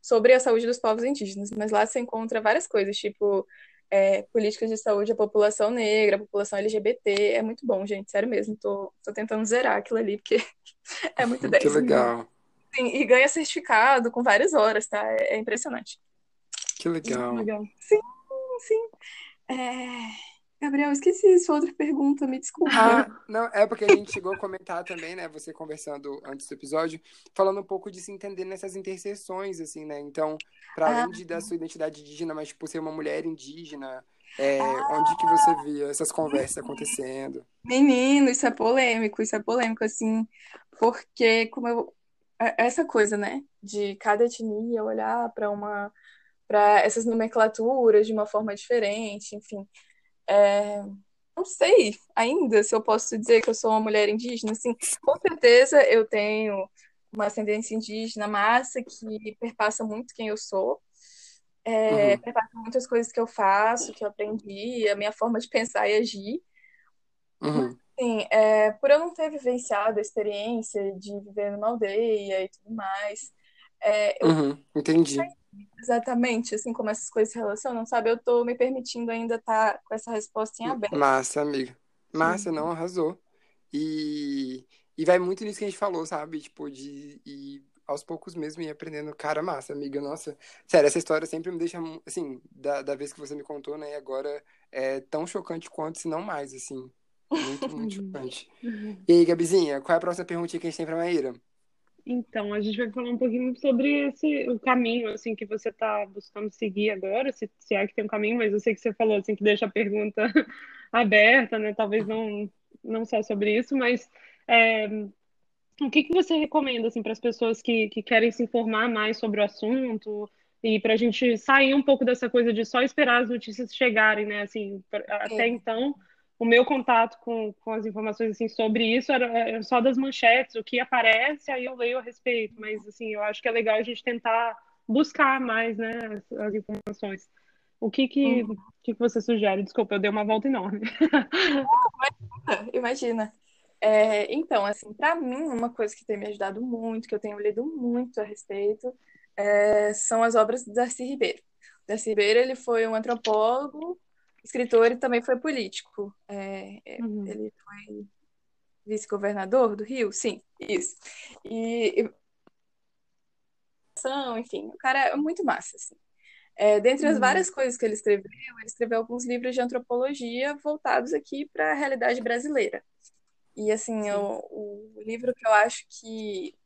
sobre a saúde dos povos indígenas. Mas lá você encontra várias coisas, tipo é, políticas de saúde à população negra, à população LGBT. É muito bom, gente, sério mesmo. Tô, tô tentando zerar aquilo ali, porque é muito 10. Que legal. Sim, e ganha certificado com várias horas, tá? É, é impressionante. Que legal. legal. Sim, sim. É... Gabriel, esqueci sua outra pergunta, me desculpa. Ah, não, é porque a gente chegou a comentar também, né? Você conversando antes do episódio, falando um pouco de se entender nessas interseções, assim, né? Então, para além ah. de, da sua identidade indígena, mas, tipo, ser uma mulher indígena, é, ah. onde que você via essas conversas acontecendo? Menino, isso é polêmico, isso é polêmico, assim, porque como eu. É, essa coisa, né? De cada etnia olhar para uma. para essas nomenclaturas de uma forma diferente, enfim. É, não sei ainda se eu posso dizer que eu sou uma mulher indígena. Assim, com certeza eu tenho uma ascendência indígena massa que perpassa muito quem eu sou. É, uhum. Perpassa muitas coisas que eu faço, que eu aprendi, a minha forma de pensar e agir. Uhum. Mas, assim, é, por eu não ter vivenciado a experiência de viver numa aldeia e tudo mais, é, eu uhum. Entendi exatamente assim como essas coisas se relacionam, sabe? Eu tô me permitindo ainda estar tá com essa resposta em aberto. Massa, amiga. Massa, não, arrasou. E, e vai muito nisso que a gente falou, sabe? Tipo, de e aos poucos mesmo ir aprendendo. Cara, massa, amiga. Nossa, sério, essa história sempre me deixa, assim, da, da vez que você me contou, né? E agora é tão chocante quanto, se não mais, assim. Muito, muito chocante. E aí, Gabizinha, qual é a próxima pergunta que a gente tem pra Maíra? Então, a gente vai falar um pouquinho sobre esse, o caminho, assim, que você está buscando seguir agora, se, se é que tem um caminho, mas eu sei que você falou, assim, que deixa a pergunta aberta, né? Talvez não, não só sobre isso, mas é, o que que você recomenda, assim, para as pessoas que, que querem se informar mais sobre o assunto e para a gente sair um pouco dessa coisa de só esperar as notícias chegarem, né? Assim, até É. então o meu contato com, com as informações assim sobre isso era, era só das manchetes, o que aparece, aí eu leio a respeito. Mas assim, eu acho que é legal a gente tentar buscar mais, né, as, as informações. O que que, o que que você sugere? Desculpa, eu dei uma volta enorme. Imagina. É, então, assim, para mim, uma coisa que tem me ajudado muito, que eu tenho lido muito a respeito, é, são as obras do Darcy Ribeiro. Darcy Ribeiro, ele foi um antropólogo, escritor e também foi político. É, é, Uhum. ele foi vice-governador do Rio? Sim, isso. E, enfim, o cara é muito massa, assim. É, dentre as Uhum. várias coisas que ele escreveu, ele escreveu alguns livros de antropologia voltados aqui para a realidade brasileira. E assim, Sim. o, o livro que eu acho que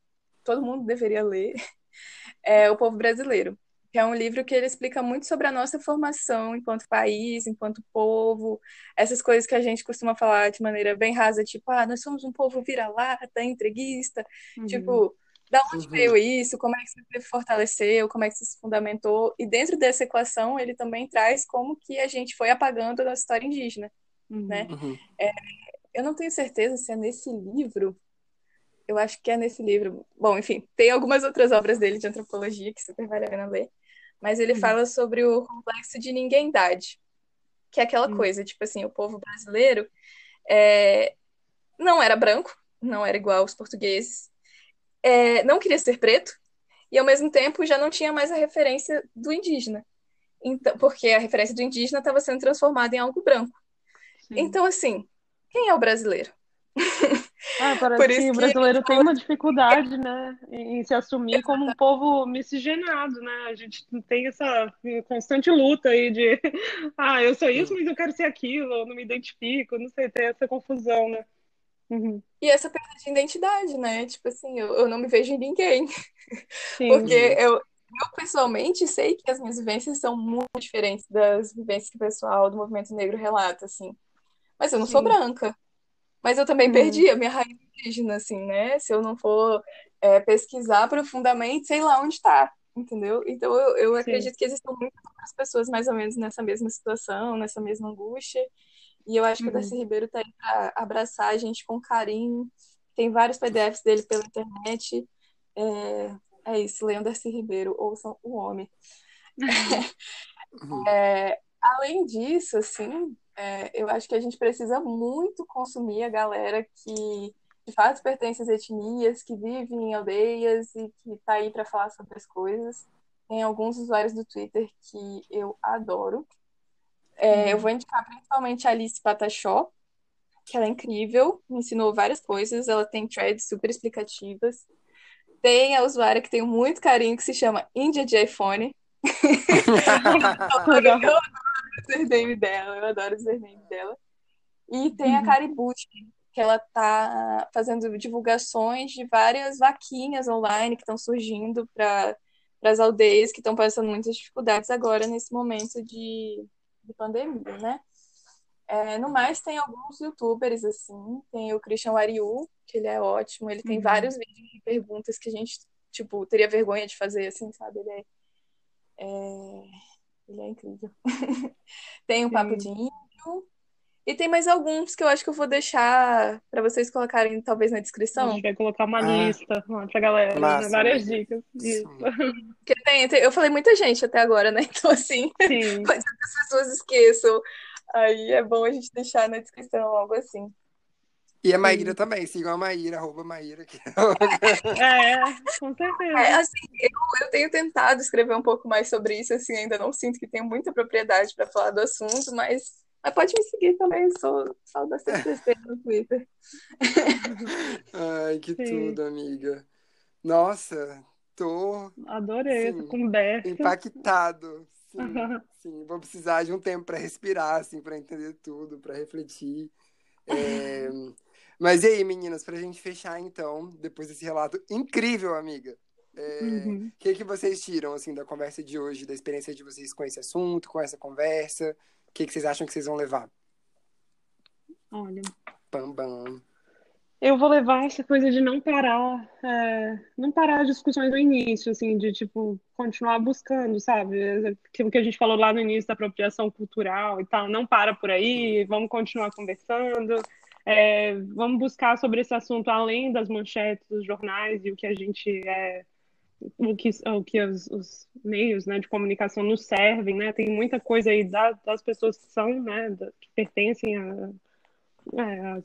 todo mundo deveria ler é O Povo Brasileiro, que é um livro que ele explica muito sobre a nossa formação enquanto país, enquanto povo, essas coisas que a gente costuma falar de maneira bem rasa, tipo, ah, nós somos um povo vira-lata, entreguista, Uhum. tipo, da onde Uhum. veio isso? Como é que isso se fortaleceu? Como é que isso se fundamentou? E dentro dessa equação, ele também traz como que a gente foi apagando a nossa história indígena, Uhum. né? Uhum. Eu não tenho certeza se é nesse livro. Eu acho que é nesse livro. Bom, enfim, tem algumas outras obras dele de antropologia que super vale a pena ler. Mas ele fala sobre o complexo de ninguémdade, que é aquela coisa, tipo assim, o povo brasileiro é, não era branco, não era igual aos portugueses, é, não queria ser preto, e ao mesmo tempo já não tinha mais a referência do indígena. Então, porque a referência do indígena estava sendo transformada em algo branco. Sim. Então, assim, quem é o brasileiro? Ah, parece Por que isso o que brasileiro tem uma dificuldade, né, em se assumir como um povo miscigenado, né? A gente tem essa constante luta aí de, ah, eu sou isso, mas eu quero ser aquilo, eu não me identifico, não sei, tem essa confusão, né? Uhum. E essa perda de identidade, né? Tipo assim, eu, eu não me vejo em ninguém. Sim. Porque eu, eu pessoalmente sei que as minhas vivências são muito diferentes das vivências que o pessoal do movimento negro relata, assim. Mas eu não sou Sim. branca. Mas eu também Uhum. perdi a minha raiz indígena, assim, né? Se eu não for é, pesquisar profundamente, sei lá onde está, entendeu? Então eu, eu Sim. acredito que existam muitas outras pessoas mais ou menos nessa mesma situação, nessa mesma angústia. E eu acho que o Uhum. Darcy Ribeiro tá aí para abraçar a gente com carinho. Tem vários PDFs dele pela internet. É, é isso, leiam Darcy Ribeiro, ouçam o homem. Uhum. É, além disso, assim, é, eu acho que a gente precisa muito consumir a galera que de fato pertence às etnias, que vive em aldeias e que tá aí para falar sobre as coisas. Tem alguns usuários do Twitter que eu adoro. É, eu Uhum. vou indicar principalmente a Alice Patachó, que ela é incrível, me ensinou várias coisas, ela tem threads super explicativas. Tem a usuária que tenho muito carinho, que se chama Índia de iPhone. Eu adoro o username dela, eu adoro o username dela. E tem a Uhum. Caributi, que ela tá fazendo divulgações de várias vaquinhas online que estão surgindo para as aldeias que estão passando muitas dificuldades agora nesse momento de, de pandemia, né? É, no mais, tem alguns youtubers, assim, tem o Christian Wariu, que ele é ótimo, ele tem Uhum. vários vídeos de perguntas que a gente, tipo, teria vergonha de fazer, assim, sabe? Ele é, é- ele é incrível. Tem o Papo de. Índio, e tem mais alguns que eu acho que eu vou deixar para vocês colocarem, talvez, na A descrição. gente vai colocar uma Ah, lista pra galera, né? massa, Várias dicas. Isso. Porque tem, tem- eu falei muita gente até agora, né? Então, assim, Sim. pode ser que as pessoas esqueçam. Aí é bom a gente deixar na descrição algo assim. E a Maíra Sim. também, sigam a Maíra, arroba Maíra. Que... É, com É, certeza. assim, eu, eu tenho tentado escrever um pouco mais sobre isso, assim, ainda não sinto que tenho muita propriedade para falar do assunto, mas, mas pode me seguir também, eu sou sou bastante besteira no Twitter. Ai, que Sim. tudo, amiga. Nossa, tô, Adorei essa sim, conversa. impactado. Sim, sim. Vou precisar de um tempo para respirar, assim, para entender tudo, para refletir. É, Mas e aí, meninas, pra gente fechar então, depois desse relato incrível, amiga. É, o Uhum. que, que vocês tiram assim da conversa de hoje, da experiência de vocês com esse assunto, com essa conversa? O que, que vocês acham que vocês vão levar? Olha, Bam, bam. eu vou levar essa coisa de não parar, é, não parar as discussões do início, assim, de tipo continuar buscando, sabe? Aquilo que a gente falou lá no início da apropriação cultural e tal, não para por aí, vamos continuar conversando, é, vamos buscar sobre esse assunto além das manchetes dos jornais e o que a gente é, o que, o que os, os meios, né, de comunicação nos servem, né? Tem muita coisa aí da- das pessoas que são, né, que pertencem a, é,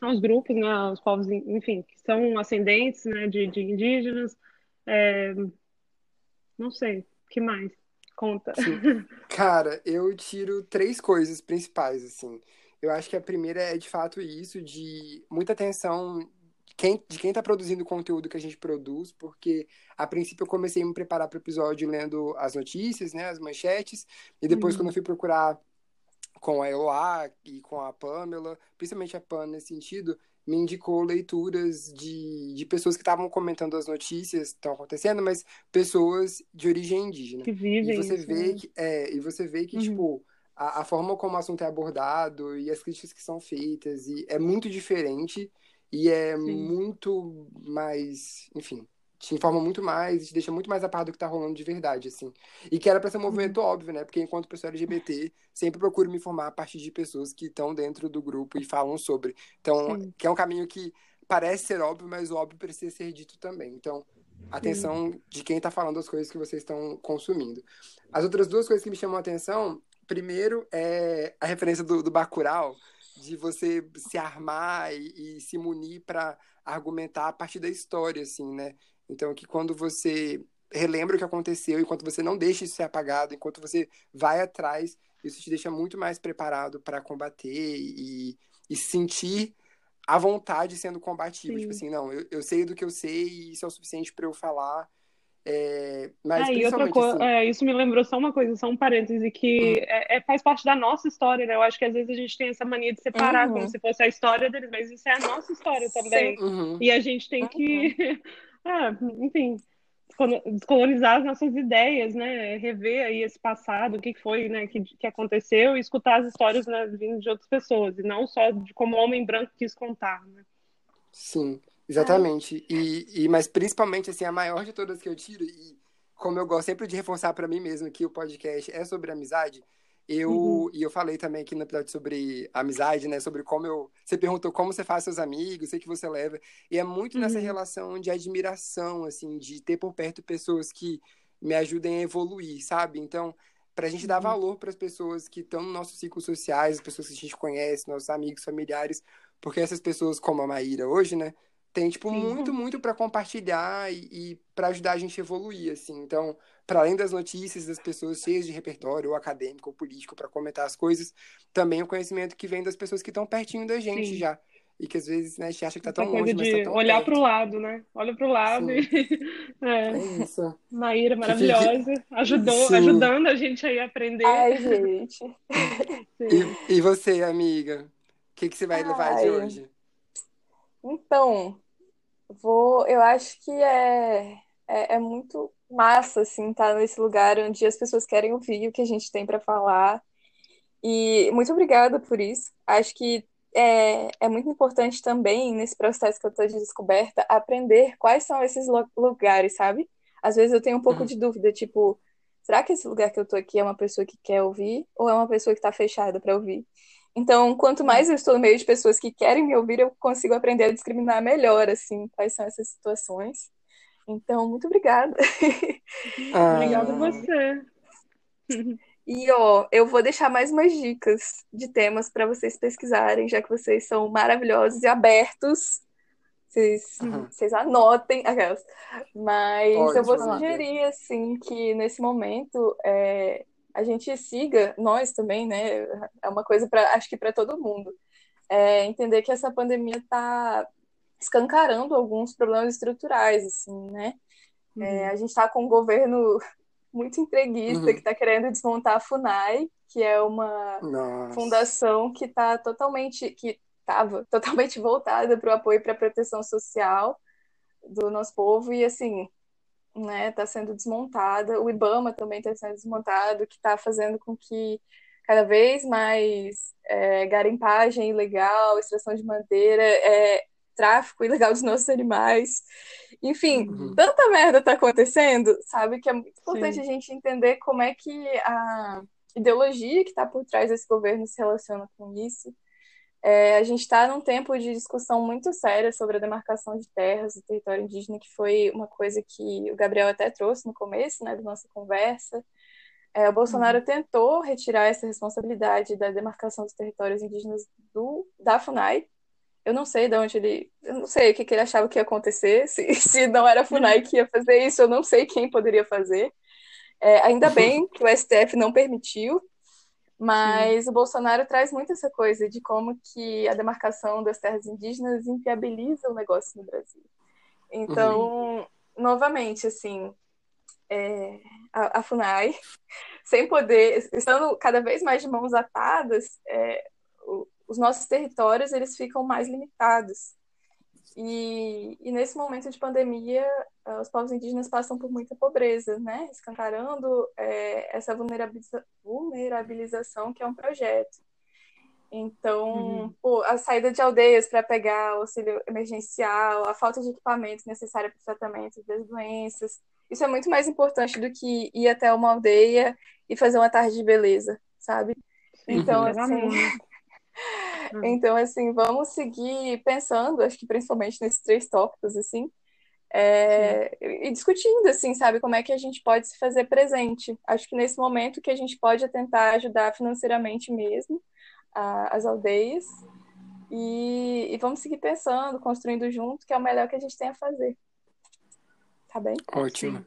aos grupos, né, aos povos, enfim, que são ascendentes, né, de, de indígenas. É, não sei, o que mais? Conta. Cara, eu tiro três coisas principais, assim. Eu acho que a primeira é de fato isso, de muita atenção de quem, de quem tá produzindo o conteúdo que a gente produz, porque a princípio eu comecei a me preparar para o episódio lendo as notícias, né, as manchetes, e depois Uhum. quando eu fui procurar com a Eloá e com a Pamela, principalmente a Pam nesse sentido, me indicou leituras de, de pessoas que estavam comentando as notícias que estão acontecendo, mas pessoas de origem indígena. Que E vivem você isso, vê né? que, é, e você vê que, Uhum. tipo, a, a forma como o assunto é abordado e as críticas que são feitas e é muito diferente e é Sim. muito mais, enfim, te informa muito mais e te deixa muito mais a par do que tá rolando de verdade, assim. E que era pra ser um movimento óbvio, né? Porque enquanto pessoa LGBT, sempre procuro me informar a partir de pessoas que estão dentro do grupo e falam sobre. Então, Sim. que é um caminho que parece ser óbvio, mas o óbvio precisa ser dito também. Então, atenção de quem tá falando as coisas que vocês estão consumindo. As outras duas coisas que me chamam a atenção, primeiro é a referência do, do Bacurau, de você se armar e, e se munir para argumentar a partir da história, assim, né? Então, que quando você relembra o que aconteceu, enquanto você não deixa isso ser apagado, enquanto você vai atrás, isso te deixa muito mais preparado para combater e, e sentir a vontade sendo combativo. Sim. Tipo assim, não, eu, eu sei do que eu sei e isso é o suficiente para eu falar. É, mas É, e outra coisa, assim, é, isso me lembrou só uma coisa, só um parêntese, que Hum. é, é- faz parte da nossa história, né? Eu acho que às vezes a gente tem essa mania de separar Uhum. como se fosse a história deles, mas isso é a nossa história também. uhum, E a gente tem que, é, enfim, descolo- descolonizar as nossas ideias, né? Rever aí esse passado, o que foi, né, que, que aconteceu, e escutar as histórias, né, vindo de outras pessoas, e não só de como o homem branco quis contar, né? sim, exatamente. E, e, mas principalmente, assim, a maior de todas que eu tiro, e como eu gosto sempre de reforçar para mim mesmo que o podcast é sobre amizade, eu, Uhum. e eu falei também aqui no episódio sobre amizade, né? Sobre como eu. Você perguntou como você faz seus amigos, sei que você leva. E é muito nessa Uhum. relação de admiração, assim, de ter por perto pessoas que me ajudem a evoluir, sabe? Então, pra gente dar Uhum. valor para as pessoas que estão nos nossos ciclos sociais, as pessoas que a gente conhece, nossos amigos, familiares, porque essas pessoas, como a Maíra hoje, né? Tem, tipo, Sim. muito, muito para compartilhar e, e para ajudar a gente a evoluir, assim. Então, para além das notícias das pessoas cheias de repertório, ou acadêmico, ou político, para comentar as coisas, também o conhecimento que vem das pessoas que estão pertinho da gente Sim. já. E que às vezes, né, a gente acha que tá Essa tão longe, mas de tá tão olhar para o lado, né? Olha para o lado Sim. e é, É isso. Maíra maravilhosa, ajudou, Sim. ajudando a gente aí a aprender. Ai, gente. Sim. E, e você, amiga? O que, que você vai levar de Ai. hoje? Então, vou, eu acho que é, é, é muito massa, assim, estar nesse lugar onde as pessoas querem ouvir o que a gente tem para falar. E muito obrigada por isso. Acho que é, é muito importante também, nesse processo que eu estou de descoberta, aprender quais são esses lu- lugares, sabe? Às vezes eu tenho um pouco Uhum. de dúvida, tipo, será que esse lugar que eu tô aqui é uma pessoa que quer ouvir ou é uma pessoa que está fechada para ouvir? Então, quanto mais eu estou no meio de pessoas que querem me ouvir, eu consigo aprender a discriminar melhor, assim, quais são essas situações. Então, muito obrigada. Ah, Obrigada a você. E, ó, eu vou deixar mais umas dicas de temas para vocês pesquisarem, já que vocês são maravilhosos e abertos. Vocês, Uhum. vocês anotem aquelas. Mas eu vou sugerir, assim, que nesse momento é, a gente siga, nós também, né? É uma coisa para, acho que para todo mundo. É entender que essa pandemia está escancarando alguns problemas estruturais, assim, né? É, a gente está com um governo muito entreguista Uhum. que está querendo desmontar a FUNAI, que é uma Nossa. fundação que está totalmente, que estava totalmente voltada para o apoio para a proteção social do nosso povo e assim né está sendo desmontada o IBAMA também está sendo desmontado que está fazendo com que cada vez mais é, garimpagem ilegal extração de madeira é, tráfico ilegal dos nossos animais enfim uhum. tanta merda está acontecendo sabe que é muito importante Sim. a gente entender como é que a ideologia que está por trás desse governo se relaciona com isso é, a gente está num tempo de discussão muito séria sobre a demarcação de terras e território indígena, que foi uma coisa que o Gabriel até trouxe no começo né, da nossa conversa. É, o Bolsonaro uhum. tentou retirar essa responsabilidade da demarcação dos territórios indígenas do, da FUNAI. Eu não sei de onde ele. Eu não sei o que, que ele achava que ia acontecer. Se, se não era a FUNAI que ia fazer isso, eu não sei quem poderia fazer. É, ainda bem que o STF não permitiu, mas Sim. o Bolsonaro traz muito essa coisa de como que a demarcação das terras indígenas inviabiliza o negócio no Brasil. Então, uhum. novamente, assim, é, a, a, FUNAI, sem poder, estando cada vez mais de mãos atadas, é, o, os nossos territórios eles ficam mais limitados. E, e, nesse momento de pandemia, eh, os povos indígenas passam por muita pobreza, né? Escancarando é, essa vulnerabiliza vulnerabilização que é um projeto. Então, uhum. pô, a saída de aldeias para pegar auxílio emergencial, a falta de equipamento necessário para o tratamento das doenças, isso é muito mais importante do que ir até uma aldeia e fazer uma tarde de beleza, sabe? Então, uhum. assim, Hum. Então, assim, vamos seguir pensando, acho que principalmente nesses três tópicos, assim, é, e discutindo, assim, sabe, como é que a gente pode se fazer presente. Acho que nesse momento que a gente pode tentar ajudar financeiramente mesmo a, as aldeias e, e, vamos seguir pensando, construindo junto, que é o melhor que a gente tem a fazer. Tá bem? Ótimo.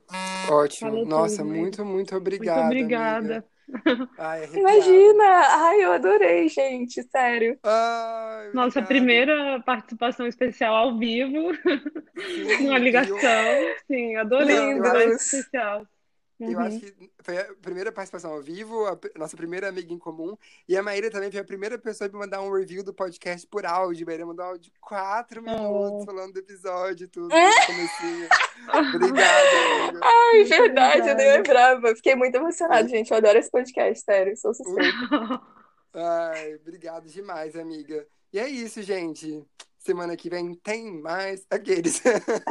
Ótimo. Falou Nossa, tudo, muito, muito obrigada. Muito obrigada. Amiga. Ai, Imagina! Ai, eu adorei, gente, sério. Ai, Nossa primeira participação especial ao vivo, uma ligação. Sim, adorei. Lindo. especial. Uhum. Eu acho que foi a primeira participação ao vivo, a nossa primeira amiga em comum. E a Maíra também foi a primeira pessoa a me mandar um review do podcast por áudio. Maíra mandou um áudio de quatro minutos oh. falando do episódio tudo. Obrigada, amiga. Ai, verdade, eu nem lembrava. Fiquei muito emocionada, gente. Eu adoro esse podcast, sério. Sou suspeita. Ai, obrigado demais, amiga. E é isso, gente. Semana que vem tem mais aqueles.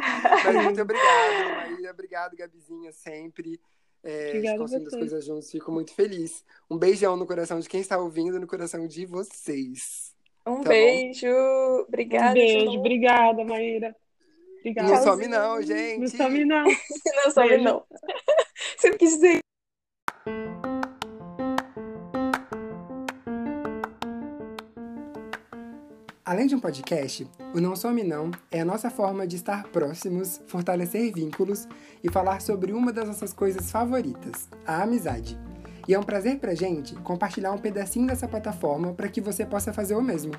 Mas muito obrigado, Maíra. Obrigado, Gabizinha, sempre. É, as coisas juntos. Fico muito feliz. Um beijão no coração de quem está ouvindo, no coração de vocês. Um tá beijo. Bom? Obrigada. Um beijo. Obrigada, Maíra. Obrigada. Não some não, gente. Não some não. não some não. Sempre quis dizer. Além de um podcast, o Não Some Não é a nossa forma de estar próximos, fortalecer vínculos e falar sobre uma das nossas coisas favoritas, a amizade. E é um prazer pra gente compartilhar um pedacinho dessa plataforma para que você possa fazer o mesmo.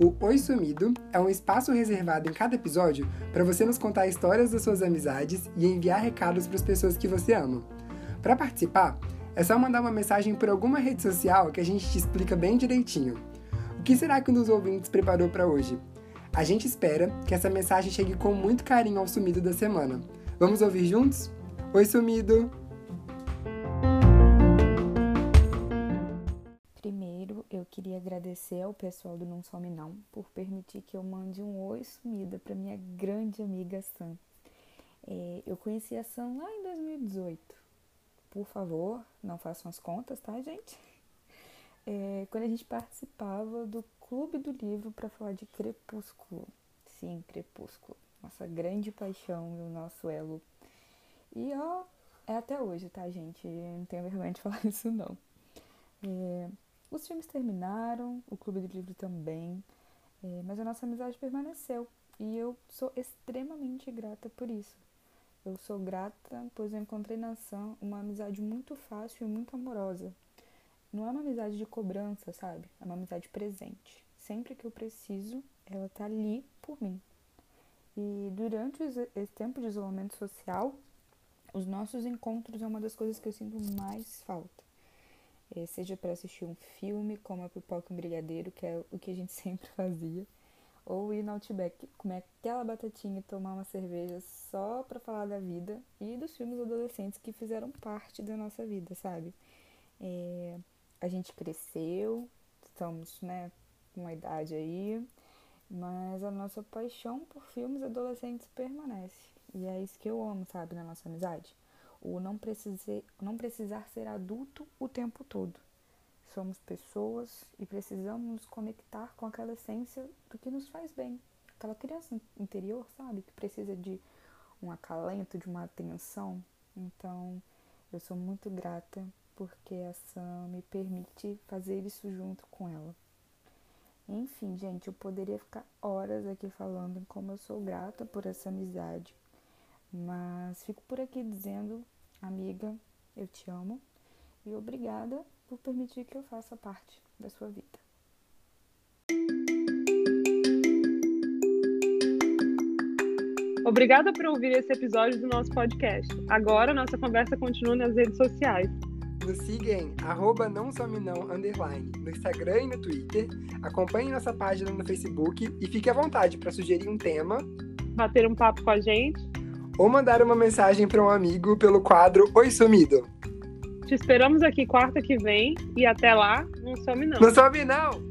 O Oi Sumido é um espaço reservado em cada episódio para você nos contar histórias das suas amizades e enviar recados para as pessoas que você ama. Para participar, é só mandar uma mensagem por alguma rede social que a gente te explica bem direitinho. Que será que um dos ouvintes preparou para hoje? A gente espera que essa mensagem chegue com muito carinho ao sumido da semana. Vamos ouvir juntos? Oi, sumido! Primeiro, eu queria agradecer ao pessoal do Não Some Não por permitir que eu mande um oi sumida para minha grande amiga Sam. É, eu conheci a Sam lá em 2018. Por favor, não façam as contas, tá, gente? É, quando a gente participava do Clube do Livro para falar de Crepúsculo. Sim, Crepúsculo. Nossa grande paixão e o nosso elo. E ó, é até hoje, tá, gente? não tenho vergonha de falar isso, não. É, os filmes terminaram, o Clube do Livro também, é, mas a nossa amizade permaneceu. E eu sou extremamente grata por isso. Eu sou grata, pois eu encontrei na Sam uma amizade muito fácil e muito amorosa não é uma amizade de cobrança, sabe? É uma amizade presente. Sempre que eu preciso, ela tá ali por mim. E durante esse tempo de isolamento social, os nossos encontros é uma das coisas que eu sinto mais falta. É, seja para assistir um filme, como a Pipoca e um Brigadeiro, que é o que a gente sempre fazia, ou ir no Outback, comer aquela batatinha e tomar uma cerveja só para falar da vida e dos filmes adolescentes que fizeram parte da nossa vida, sabe? É, a gente cresceu, estamos, né, com uma idade aí, mas a nossa paixão por filmes adolescentes permanece. E é isso que eu amo, sabe, na nossa amizade. O não, precisar, não precisar ser adulto o tempo todo. Somos pessoas e precisamos nos conectar com aquela essência do que nos faz bem. Aquela criança interior, sabe, que precisa de um acalento, de uma atenção. Então, eu sou muito grata porque a Sam me permite fazer isso junto com ela. Enfim, gente, eu poderia ficar horas aqui falando como eu sou grata por essa amizade, mas fico por aqui dizendo, amiga, eu te amo e obrigada por permitir que eu faça parte da sua vida. Obrigada por ouvir esse episódio do nosso podcast. Agora nossa conversa continua nas redes sociais. Nos siga em arroba não some não, underline, no Instagram e no Twitter. Acompanhe nossa página no Facebook e fique à vontade para sugerir um tema, bater um papo com a gente ou mandar uma mensagem para um amigo pelo quadro Oi Sumido. Te esperamos aqui quarta que vem e até lá, não some não. Não some não!